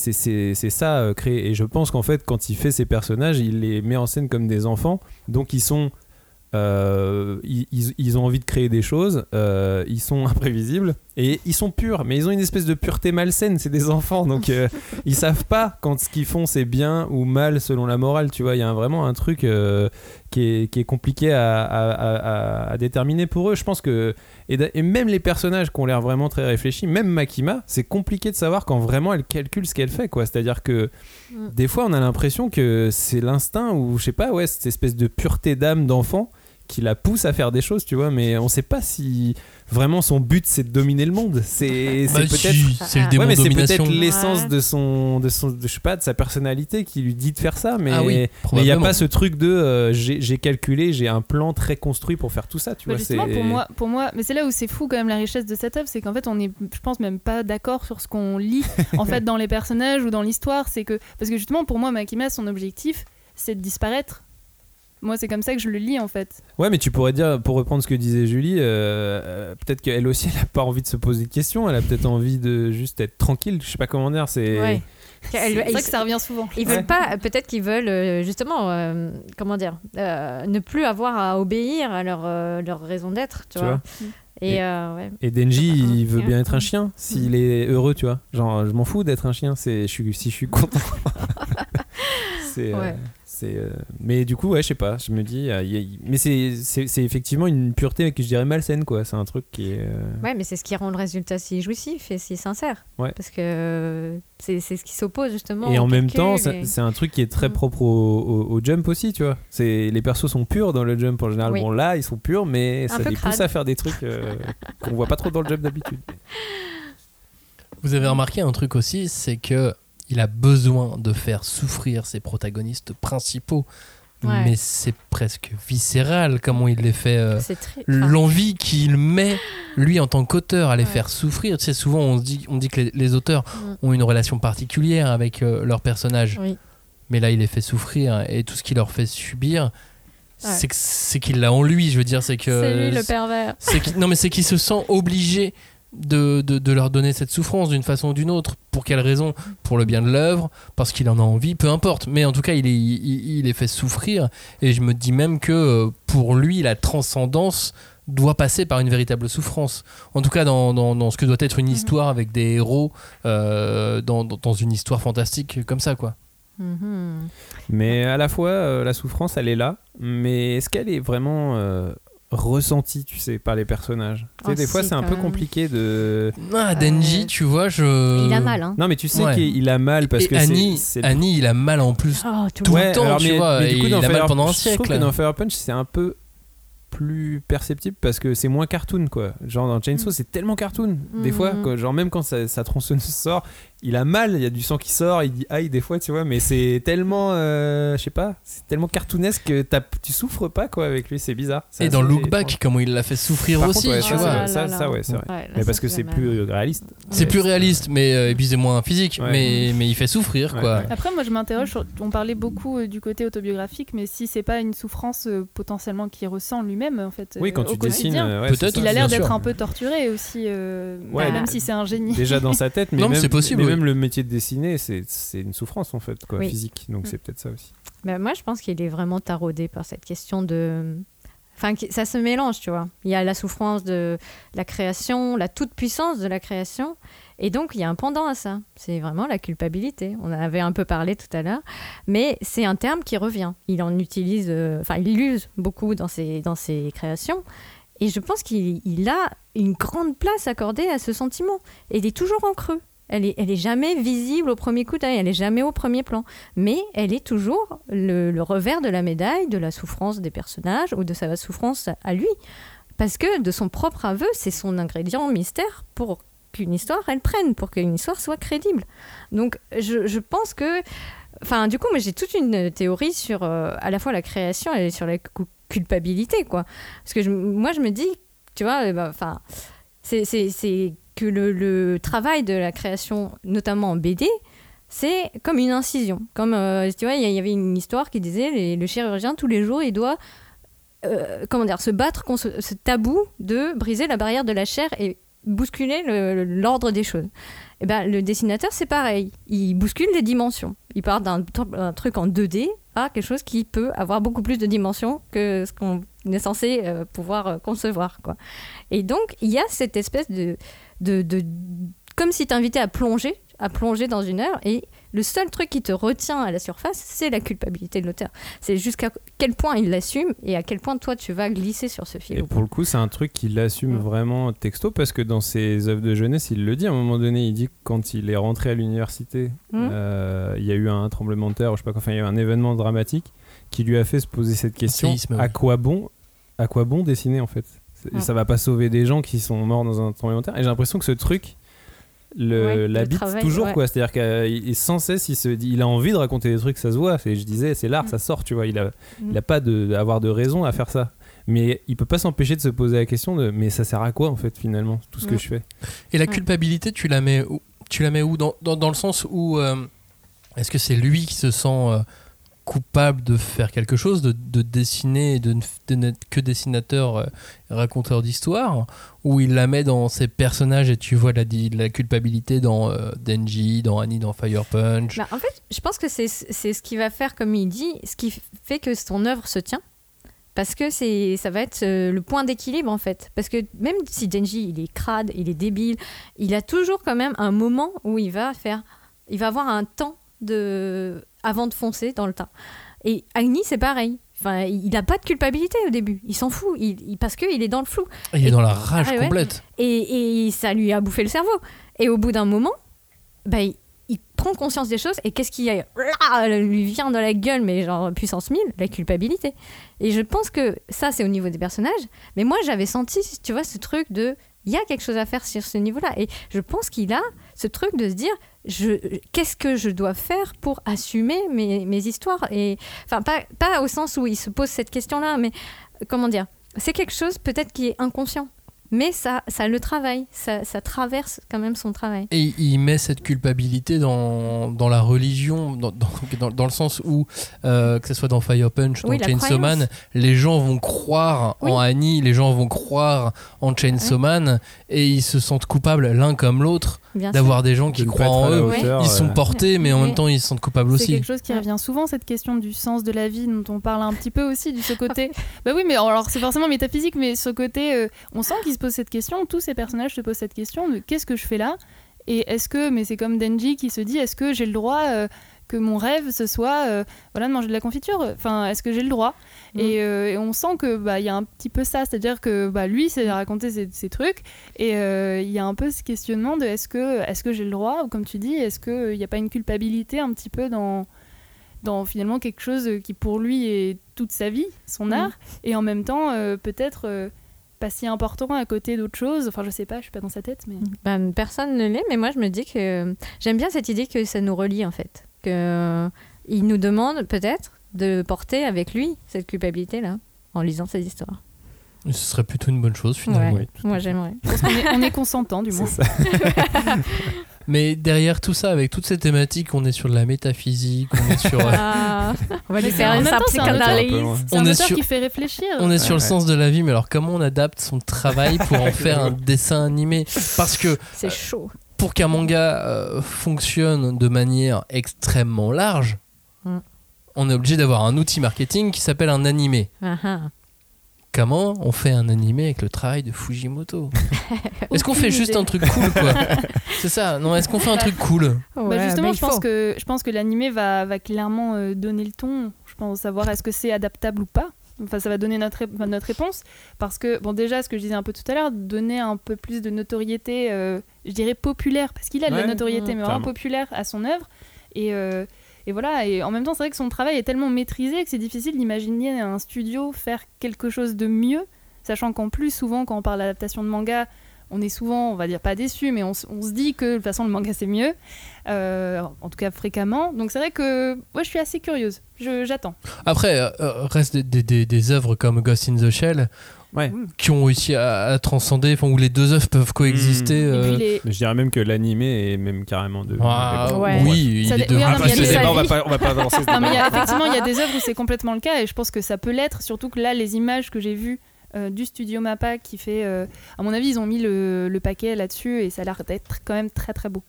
ça créer et je pense qu'en fait quand il fait ces personnages il les met en scène comme des enfants donc ils sont ils, ils- ont envie de créer des choses, ils sont imprévisibles et ils sont purs, mais ils ont une espèce de pureté malsaine, c'est des enfants, donc euh, ils savent pas quand ce qu'ils font c'est bien ou mal selon la morale, tu vois, il y a un- vraiment un truc euh, qui, est, qui est compliqué à, à- à- à- à déterminer pour eux, je pense que, et même les personnages qui ont l'air vraiment très réfléchis, même Makima, c'est compliqué de savoir quand vraiment elle calcule ce qu'elle fait, quoi, c'est-à-dire que Mm. des fois on a l'impression que c'est l'instinct ou je sais pas, ouais, cette espèce de pureté d'âme d'enfant qui la pousse à faire des choses, tu vois, mais on sait pas si vraiment son but c'est de dominer le monde. C'est Bah, peut-être si, c'est le Ouais, démon Ouais, mais c'est domination. peut-être l'essence Ouais. de son de son de, je sais pas de sa personnalité qui lui dit de faire ça, mais Ah oui, mais il y a pas ce truc de euh, j'ai calculé, j'ai un plan très construit pour faire tout ça, tu Bah, vois, justement, pour moi, pour moi, mais c'est là où c'est fou quand même la richesse de cette œuvre, c'est qu'en fait on est, je pense même pas d'accord sur ce qu'on lit en fait dans les personnages ou dans l'histoire. C'est que parce que justement pour moi Makima son objectif c'est de disparaître. Moi c'est comme ça que je le lis en fait. Ouais, mais tu pourrais dire, pour reprendre ce que disait Julie, euh, euh, peut-être qu'elle aussi, elle a pas envie de se poser de questions, elle a peut-être envie de juste être tranquille, je sais pas comment dire, c'est... Ouais. C'est Elle- vrai ils- que ça revient souvent. Ils Ouais. veulent pas, peut-être qu'ils veulent euh, justement, euh, comment dire, euh, ne plus avoir à obéir à leur, euh, leur raison d'être, tu, Tu vois. vois. Et, Et- euh, ouais. Et Denji, il veut bien être un chien, s'il est heureux, tu vois. Genre, je m'en fous d'être un chien, c'est, je suis, si je suis content. c'est, euh, Ouais. C'est, euh, mais du coup, ouais, je sais pas, je me dis, euh, y a- y- mais c'est, c'est, c'est effectivement une pureté que je dirais malsaine, quoi. C'est un truc qui est. euh, Ouais, mais c'est ce qui rend le résultat si jouissif et si sincère. Ouais. Parce que euh, c'est c'est ce qui s'oppose justement. Et en même calcul temps, et- c'est un truc qui est très Mm. propre au, au- au jump aussi, tu vois. C'est, les persos sont purs dans le jump en général. Oui. Bon, là, ils sont purs, mais Un ça les pousse à faire des trucs euh, qu'on voit pas trop dans le jump d'habitude. Vous avez remarqué un truc aussi, c'est que il a besoin de faire souffrir ses protagonistes principaux. Ouais. Mais c'est presque viscéral comment il les fait. euh, L'envie qu'il met, lui, en tant qu'auteur, à les Ouais. faire souffrir. Tu sais, souvent, on, se dit, on dit que les, les auteurs Mm. ont une relation particulière avec euh, leurs personnages. Oui. Mais là, il les fait souffrir et tout ce qu'il leur fait subir, Ouais. c'est qu'il l'a en lui. Je veux dire, c'est que. C'est lui le pervers. non, mais c'est qu'il se sent obligé de, de, de leur donner cette souffrance d'une façon ou d'une autre. Pour quelle raison? Pour le bien de l'œuvre, parce qu'il en a envie, peu importe. Mais en tout cas, il, est, il, il les fait souffrir. Et je me dis même que euh, pour lui, la transcendance doit passer par une véritable souffrance. En tout cas, dans, dans, dans ce que doit être une histoire avec des héros, euh, dans, dans, une histoire fantastique comme ça, quoi. Mhm. Mais à la fois, euh, la souffrance, elle est là. Mais est-ce qu'elle est vraiment euh, ressentie, tu sais, par les personnages Tu sais, Oh, Des fois, c'est un peu même. compliqué de. Ah, Denji, Euh, tu vois, je. Il a mal, hein. Non, mais tu sais Ouais. qu'il a mal parce et que Annie, c'est. c'est- Annie, il a mal en plus. Oh, tout Tout le temps. temps, tu vois, du et il a mal pendant un je trouve siècle. que dans Fire Punch, c'est un peu plus perceptible parce que c'est moins cartoon quoi. Genre dans Chainsaw Mm. c'est tellement cartoon des Mm. fois quoi. genre même quand sa, sa tronçonneuse sort, il a mal, il y a du sang qui sort, il dit aïe des fois tu vois, mais c'est tellement euh, je sais pas, c'est tellement cartoonesque que t'as- tu souffres pas quoi avec lui, c'est bizarre. C'est Et dans Look étrange. Back, comment il l'a fait souffrir Par aussi, contre, ouais, tu ça, vois. c'est- ça, là ça, ouais, c'est vrai. Ouais, là, mais parce que c'est plus réaliste. C'est plus réaliste, mais euh, et puis c'est moins physique, Ouais. mais, mais il fait souffrir, Ouais, quoi. ouais. Après, moi, je m'interroge. sur- On parlait beaucoup euh, du côté autobiographique, mais si c'est pas une souffrance euh, potentiellement qu'il ressent lui-même, en fait. Oui, euh, quand au tu dessines, euh, Peut-être. Il a l'air d'être un peu torturé aussi, euh, Ouais, bah, même si c'est un génie. déjà dans sa tête, mais même, c'est possible. Même le métier de dessiner, c'est une souffrance en fait, quoi, Oui. physique. Donc Mm. c'est peut-être ça aussi. Ben, moi, je pense qu'il est vraiment taraudé par cette question de. Enfin, ça se mélange, tu vois. Il y a la souffrance de la création, la toute-puissance de la création. Et donc, il y a un pendant à ça. C'est vraiment la culpabilité. On en avait un peu parlé tout à l'heure. Mais c'est un terme qui revient. Il en utilise. euh, Enfin, il l'use beaucoup dans ses, dans ses créations. Et je pense qu'il il a une grande place accordée à ce sentiment. Et il est toujours en creux. Elle est, jamais visible au premier coup d'œil. Elle est jamais au premier plan mais elle est toujours le, revers de la médaille de la souffrance des personnages ou de sa souffrance à lui. Parce que de son propre aveu, c'est son ingrédient mystère pour qu'une histoire, elle prenne, pour qu'une histoire soit crédible. Donc je, pense que... Enfin, du coup, moi j'ai toute une théorie sur euh, à la fois la création et sur la cu- culpabilité, quoi. Parce que moi je me dis, tu vois, euh, bah, enfin, c'est que le, travail de la création, notamment en BD, c'est comme une incision. Comme, euh, tu vois, il y, avait une histoire qui disait les- le chirurgien, tous les jours, il doit euh, comment dire, se battre contre ce, tabou de briser la barrière de la chair et bousculer le- l'ordre des choses. Et ben, le dessinateur, c'est pareil. Il bouscule les dimensions. Il part d'un truc en 2D à quelque chose qui peut avoir beaucoup plus de dimensions que ce qu'on est censé euh, pouvoir concevoir. Quoi. Et donc, il y a cette espèce de... de, de comme si t'invitais à plonger, à plonger dans une heure, et le seul truc qui te retient à la surface, c'est la culpabilité de l'auteur. C'est jusqu'à quel point il l'assume et à quel point toi tu vas glisser sur ce fil. Et pour le coup, c'est un truc qu'il assume Mm. vraiment texto parce que dans ses œuvres de jeunesse, il le dit à un moment donné. Il dit que quand il est rentré à l'université, Mm. euh, il y a eu un tremblement de terre, ou je sais pas quoi, enfin, il y a eu un événement dramatique qui lui a fait se poser cette question séisme, à quoi bon, à quoi bon dessiner en fait? Ça va pas sauver des gens qui sont morts dans un tremblement de terre. Et j'ai l'impression que ce truc le, Ouais, l'habite toujours ouais. quoi c'est à dire qu'il est sans cesse il se dit il a envie de raconter des trucs ça se voit et je disais c'est l'art Mm. ça sort tu vois il a Mm. il a pas de d'avoir de raison à faire ça mais il peut pas s'empêcher de se poser la question de mais ça sert à quoi en fait finalement tout ce que Mm. je fais? Et la culpabilité, tu la mets où, tu la mets où? Dans, dans, dans le sens où euh, est-ce que c'est lui qui se sent euh, coupable de faire quelque chose, de, de dessiner de, de n'être que dessinateur, euh, raconteur d'histoire, ou il la met dans ses personnages et tu vois la, la culpabilité dans euh, Denji, dans Annie, dans Fire Punch Bah, en fait, je pense que c'est ce qui va faire, comme il dit, ce qui fait que son œuvre se tient. Parce que ça va être euh, le point d'équilibre en fait. Parce que même si Denji il est crade, il est débile, il a toujours quand même un moment où il va faire, il va avoir un temps de avant de foncer dans le tas. Et Agni c'est pareil. Enfin, il n'a pas de culpabilité au début. Il s'en fout. Il, il- parce qu'il est dans le flou. Il est Et- dans la rage Ah ouais. complète. Et, et ça lui a bouffé le cerveau. Et au bout d'un moment, bah, il, il prend conscience des choses. Et qu'est-ce qui lui vient dans la gueule, mais genre puissance 1000 La culpabilité. Et je pense que ça, c'est au niveau des personnages. Mais moi, j'avais senti, tu vois, ce truc de. Il y a quelque chose à faire sur ce niveau-là. Et je pense qu'il a ce truc de se dire qu'est-ce que je dois faire pour assumer mes, histoires et enfin pas, pas au sens où il se pose cette question-là, mais euh, comment dire C'est quelque chose peut-être qui est inconscient, mais ça, ça le travaille, ça, ça traverse quand même son travail. Et il met cette culpabilité dans, dans la religion, dans, dans, dans- dans le sens où, euh, que ce soit dans Fire Punch, dans Oui, Chainsaw Man, les gens vont croire Oui. en Annie, les gens vont croire en Chainsaw Man, et ils se sentent coupables l'un comme l'autre d'avoir des gens qui De croient en eux. hauteur, Ils sont portés, mais en Mais- même temps, ils se sentent coupables C'est aussi. quelque chose qui revient souvent, cette question du sens de la vie dont on parle un petit peu aussi, du ce côté. bah oui, mais alors c'est forcément métaphysique, mais ce côté, euh, on sent qu'il se pose cette question, tous ces personnages se posent cette question de qu'est-ce que je fais là Et est-ce que, mais c'est comme Denji qui se dit, est-ce que j'ai le droit euh, que mon rêve ce soit euh, voilà, de manger de la confiture? Enfin, est-ce que j'ai le droit? Mm. et, euh, et on sent que bah il y a un petit peu ça, c'est-à-dire que bah lui c'est raconter ses, ses trucs et il y a un peu ce questionnement de est-ce que est-ce que j'ai le droit? Ou comme tu dis est-ce que il n'y a pas une culpabilité un petit peu dans dans finalement quelque chose qui pour lui est toute sa vie, son Mm. art, et en même temps euh, peut-être euh, pas si important à côté d'autres choses. Enfin, je sais pas, je suis pas dans sa tête, mais. Ben, personne ne l'est, mais moi je me dis que j'aime bien cette idée que ça nous relie en fait. Que euh, il nous demande peut-être de porter avec lui cette culpabilité-là en lisant ses histoires. Ce serait plutôt une bonne chose finalement. Ouais, moi j'aimerais. Parce qu'on est, on est consentant, du moins. Mais derrière tout ça, avec toutes ces thématiques, on est sur de la métaphysique, on est sur, euh, Ah, on va lui Mais faire en une même temps, c'est un auteur- psychanalyse. C'est On un est auteur sur- qui fait réfléchir. on est sur le Ouais. sens de la vie. Mais alors, comment on adapte son travail pour en faire un dessin animé? Parce que C'est chaud. pour qu'un manga euh, fonctionne de manière extrêmement large, Mm. on est obligé d'avoir un outil marketing qui s'appelle un animé. Ah, ah. Comment on fait un animé avec le travail de Fujimoto Est-ce qu'on fait juste un truc cool quoi C'est ça, non, est-ce qu'on fait un truc cool Bah, justement, bah, je, pense que, je pense que l'animé va, va clairement euh, donner le ton. Je pense savoir est-ce que c'est adaptable ou pas. Enfin, ça va donner notre, ré- enfin, notre réponse. Parce que, bon, déjà, ce que je disais un peu tout à l'heure, donner un peu plus de notoriété, euh, je dirais populaire, parce qu'il a de la notoriété, mmh, mais vraiment populaire à son œuvre. Et, euh, et voilà, et en même temps, c'est vrai que son travail est tellement maîtrisé que c'est difficile d'imaginer un studio faire quelque chose de mieux. Sachant qu'en plus, souvent, quand on parle d'adaptation de manga, on est souvent, on va dire pas déçu, mais on, se dit que de toute façon, le manga c'est mieux. Euh, en tout cas, fréquemment. Donc c'est vrai que moi, je suis assez curieuse. J'attends. Après, euh, euh, reste des, des œuvres comme Ghost in the Shell Ouais. qui ont réussi à, à transcender, enfin, où les deux œuvres peuvent coexister. Et euh, puis les... Mais je dirais même que l'animé est même carrément de. ah, Ouais. Oui, il est de on va pas, on va pas avancer Non, mais y a- effectivement, il y a des œuvres où c'est complètement le cas, et je pense que ça peut l'être. Surtout que là, les images que j'ai vues euh, du studio Mappa, qui fait, euh, à mon avis, ils ont mis le, le paquet là-dessus, et ça a l'air d'être quand même très très beau.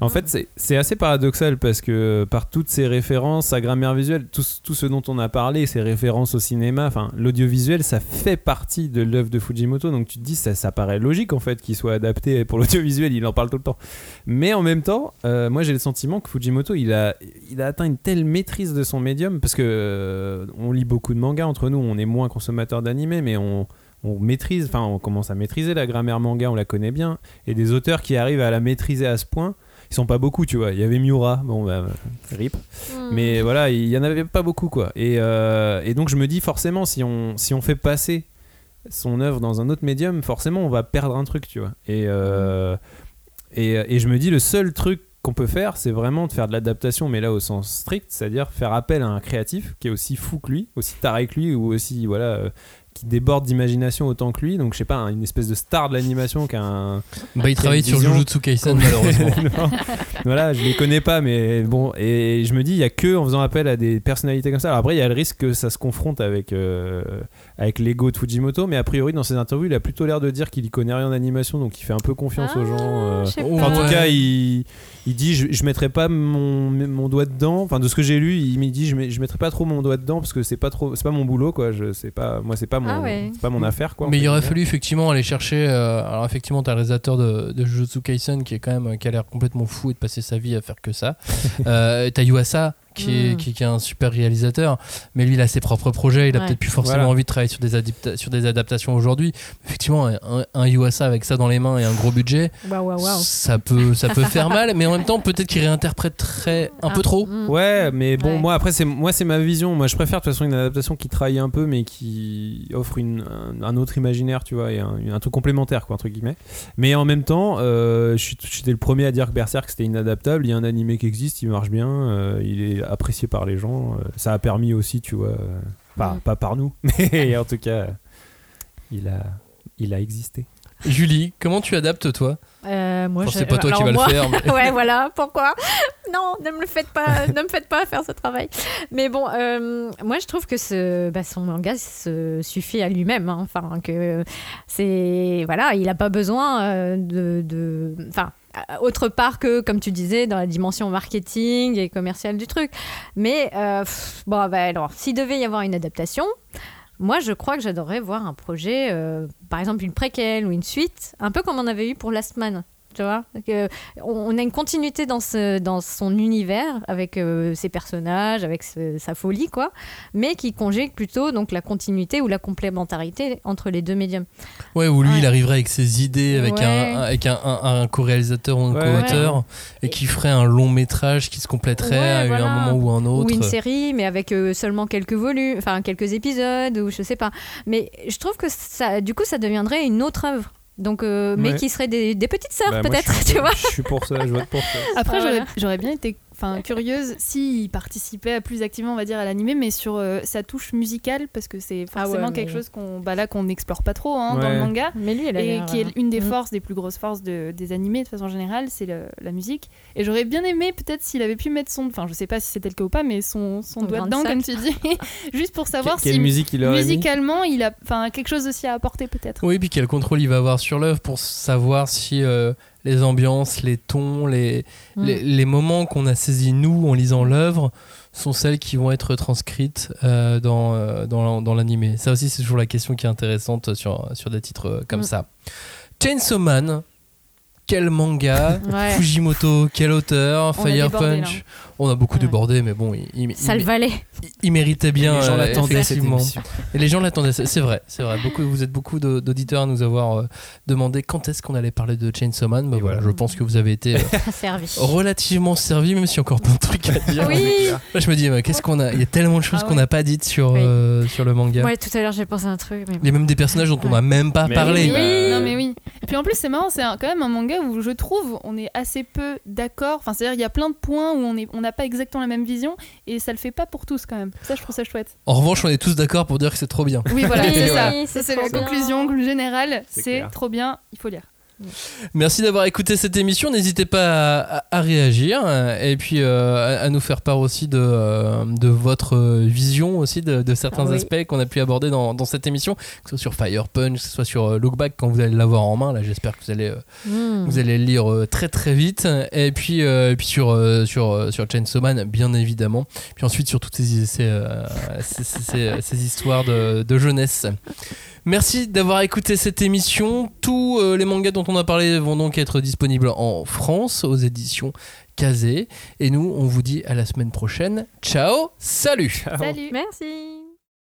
En fait, c'est- assez paradoxal parce que par toutes ces références, sa grammaire visuelle, tout, ce- dont on a parlé, ces références au cinéma, l'audiovisuel, ça fait partie de l'œuvre de Fujimoto. Donc tu te dis, ça, ça paraît logique en fait qu'il soit adapté pour l'audiovisuel, il en parle tout le temps. Mais en même temps, euh, moi j'ai le sentiment que Fujimoto, il a, atteint une telle maîtrise de son médium parce que euh, on lit beaucoup de mangas entre nous, on est moins consommateurs d'animé, mais on on maîtrise, enfin on commence à maîtriser la grammaire manga, on la connaît bien, et des auteurs qui arrivent à la maîtriser à ce point, ils sont pas beaucoup, tu vois. Il y avait Miura, bon bah rip, Hmm. mais voilà, il y en avait pas beaucoup quoi. Et, euh, et donc je me dis forcément si on si on fait passer son œuvre dans un autre médium, forcément on va perdre un truc, tu vois. Et euh, et, et je me dis le seul truc qu'on peut faire, c'est vraiment de faire de l'adaptation, mais là au sens strict, c'est-à-dire faire appel à un créatif qui est aussi fou que lui, aussi taré que lui, ou aussi voilà, euh, qui déborde d'imagination autant que lui. Donc je sais pas, un- une espèce de star de l'animation qu'un Bah, il travaille sur. Jujutsu Kaisen, malheureusement. Non. voilà, je les connais pas, mais bon, et je me dis, il y a que en faisant appel à des personnalités comme ça. Alors après, il y a le risque que ça se confronte avec, euh, avec l'ego de Fujimoto, mais a priori, dans ses interviews, il a plutôt l'air de dire qu'il y connaît rien en animation, donc il fait un peu confiance aux gens. euh. Ah, Oh. Enfin, en tout cas, il, il dit je, je mettrai pas mon, mon doigt dedans. Enfin, de ce que j'ai lu, il me dit je, mettrai pas trop mon doigt dedans parce que c'est pas trop, c'est pas mon boulot quoi. Je sais pas, moi c'est pas mon, Ah ouais. c'est pas mon affaire quoi. Mais il aurait fallu effectivement aller chercher. euh, alors effectivement, t'as le réalisateur de, de Jujutsu Kaisen qui est quand même qui a l'air complètement fou et de passer sa vie à faire que ça. euh, t'as Yuasa qui est, Mm. qui, qui est un super réalisateur, mais lui il a ses propres projets. Il a Ouais. peut-être plus forcément Voilà. envie de travailler sur des, adapta- sur des adaptations aujourd'hui. Effectivement, un, un Yuasa avec ça dans les mains et un gros budget, ça peut ça peut faire mal. Mais en même temps, peut-être qu'il réinterpréterait un peu Ah, trop. hmm. Ouais, mais bon, Ouais. moi après c'est moi c'est ma vision. Moi je préfère de toute façon une adaptation qui trahit un peu, mais qui offre une, un, un autre imaginaire, tu vois, et un, un truc complémentaire quoi entre guillemets. Mais en même temps, euh, j'étais le premier à dire que Berserk c'était inadaptable. Il y a un animé qui existe, il marche bien, euh, il est apprécié par les gens. euh, ça a permis aussi, tu vois, euh, pas, Mm. pas par nous, mais en tout cas, il a il a existé. Julie, comment tu adaptes toi? Euh, moi, Enfin, je- C'est pas toi qui alors va moi- le faire. mais- ouais, voilà, pourquoi? Non, ne me le faites pas, ne me faites pas faire ce travail. Mais bon, euh, moi je trouve que ce, bah, son manga se suffit à lui-même. hein. Enfin, que c'est voilà, il n'a pas besoin de, de- enfin. Autre part que, comme tu disais, dans la dimension marketing et commerciale du truc. Mais, euh, bon, bah, alors, s'il devait y avoir une adaptation, moi, je crois que j'adorerais voir un projet, euh, par exemple une préquelle ou une suite, un peu comme on avait eu pour Last Man Tu vois Que on, a une continuité dans, ce, dans son univers avec euh, ses personnages, avec ce- sa folie, quoi, mais qui conjugue plutôt donc la continuité ou la complémentarité entre les deux médiums. Ouais, où lui, Ouais. il arriverait avec ses idées, avec Ouais. un, un- avec un, un- un co-réalisateur ou un Ouais. co-auteur, et qui ferait un long métrage qui se compléterait Ouais, à voilà. un moment ou un autre. Ou une série, mais avec euh, seulement quelques volumes, enfin quelques épisodes, ou je sais pas. Mais je trouve que ça, du coup, ça deviendrait une autre œuvre. Donc, euh, mais Ouais. qui serait des, des petites sœurs Bah, peut-être, je suis- tu vois. Je suis pour ça, je vote pour ça. Après, Ah, j'aurais- voilà. j'aurais bien été enfin, curieuse s'il participait plus activement, on va dire, à l'animé, mais sur euh, sa touche musicale, parce que c'est Ah ouais, forcément mais- quelque chose qu'on bah, là qu'on n'explore pas trop hein, dans le manga. Mais lui, elle a Et qui est euh, une des mm. forces, des plus grosses forces de- des animés de façon générale, c'est la musique. Et j'aurais bien aimé peut-être s'il avait pu mettre son, enfin je sais pas si c'était le cas ou pas, mais son, doigt dedans comme tu dis, juste pour savoir si musique il musicalement il a, enfin quelque chose aussi à apporter peut-être. Oui, puis quel contrôle il va avoir sur l'œuvre pour savoir si euh, les ambiances, les tons, les, Mm. les, les moments qu'on a saisis nous en lisant l'œuvre sont celles qui vont être transcrites euh, dans, euh, dans, dans l'animé. Ça aussi, c'est toujours la question qui est intéressante sur, sur des titres euh, comme Mm. ça. Chainsaw Man, quel manga Ouais. Fujimoto, quel auteur On Fire débordé, Punch là. On a beaucoup Ouais. débordé, mais bon, il, il- Ça il- le valait. il- il méritait bien. Les gens euh, l'attendaient. Et les gens l'attendaient, c'est vrai, c'est vrai. Beaucoup, vous êtes beaucoup d'auditeurs à nous avoir euh, demandé quand est-ce qu'on allait parler de Chainsaw Man. Bah voilà, voilà. je pense que vous avez été euh, servi. relativement servi, même a encore plein de trucs à dire. Oui. Là, je me dis, mais qu'est-ce qu'on a Il y a tellement de choses Ah qu'on n'a pas dites sur, Oui. euh, sur le manga. Ouais, tout à l'heure j'ai pensé à un truc. Mais Il y a même des personnages dont on n'a même pas Mais parlé. oui, Oui, bah, non mais oui. Et puis en plus c'est marrant, c'est quand même un manga où je trouve on est assez peu d'accord. Enfin c'est-à-dire il y a plein de points où on est on n'a pas exactement la même vision et ça le fait pas pour tous quand même. Ça je trouve ça chouette. En revanche, on est tous d'accord pour dire que c'est trop bien. Oui voilà Oui, c'est ça. c'est la conclusion générale. C'est trop bien, il faut lire. Merci d'avoir écouté cette émission. N'hésitez pas à, à- à réagir euh, et puis euh, à, à nous faire part aussi de, euh, de votre vision aussi de, de certains Ah oui. aspects qu'on a pu aborder dans, dans cette émission, que ce soit sur Fire Punch, que ce soit sur euh, Look Back quand vous allez l'avoir en main. Là, j'espère que vous allez, Hmm. vous allez le lire très très vite. Et puis, euh, et puis sur, sur, sur Chainsaw Man, bien évidemment. Puis ensuite sur toutes ces- ces- ces- ces histoires de, de jeunesse. Merci d'avoir écouté cette émission. Tous euh, les mangas dont on a parlé vont donc être disponibles en France aux éditions Kazé. Et nous, on vous dit à la semaine prochaine. Ciao, salut Salut. Merci.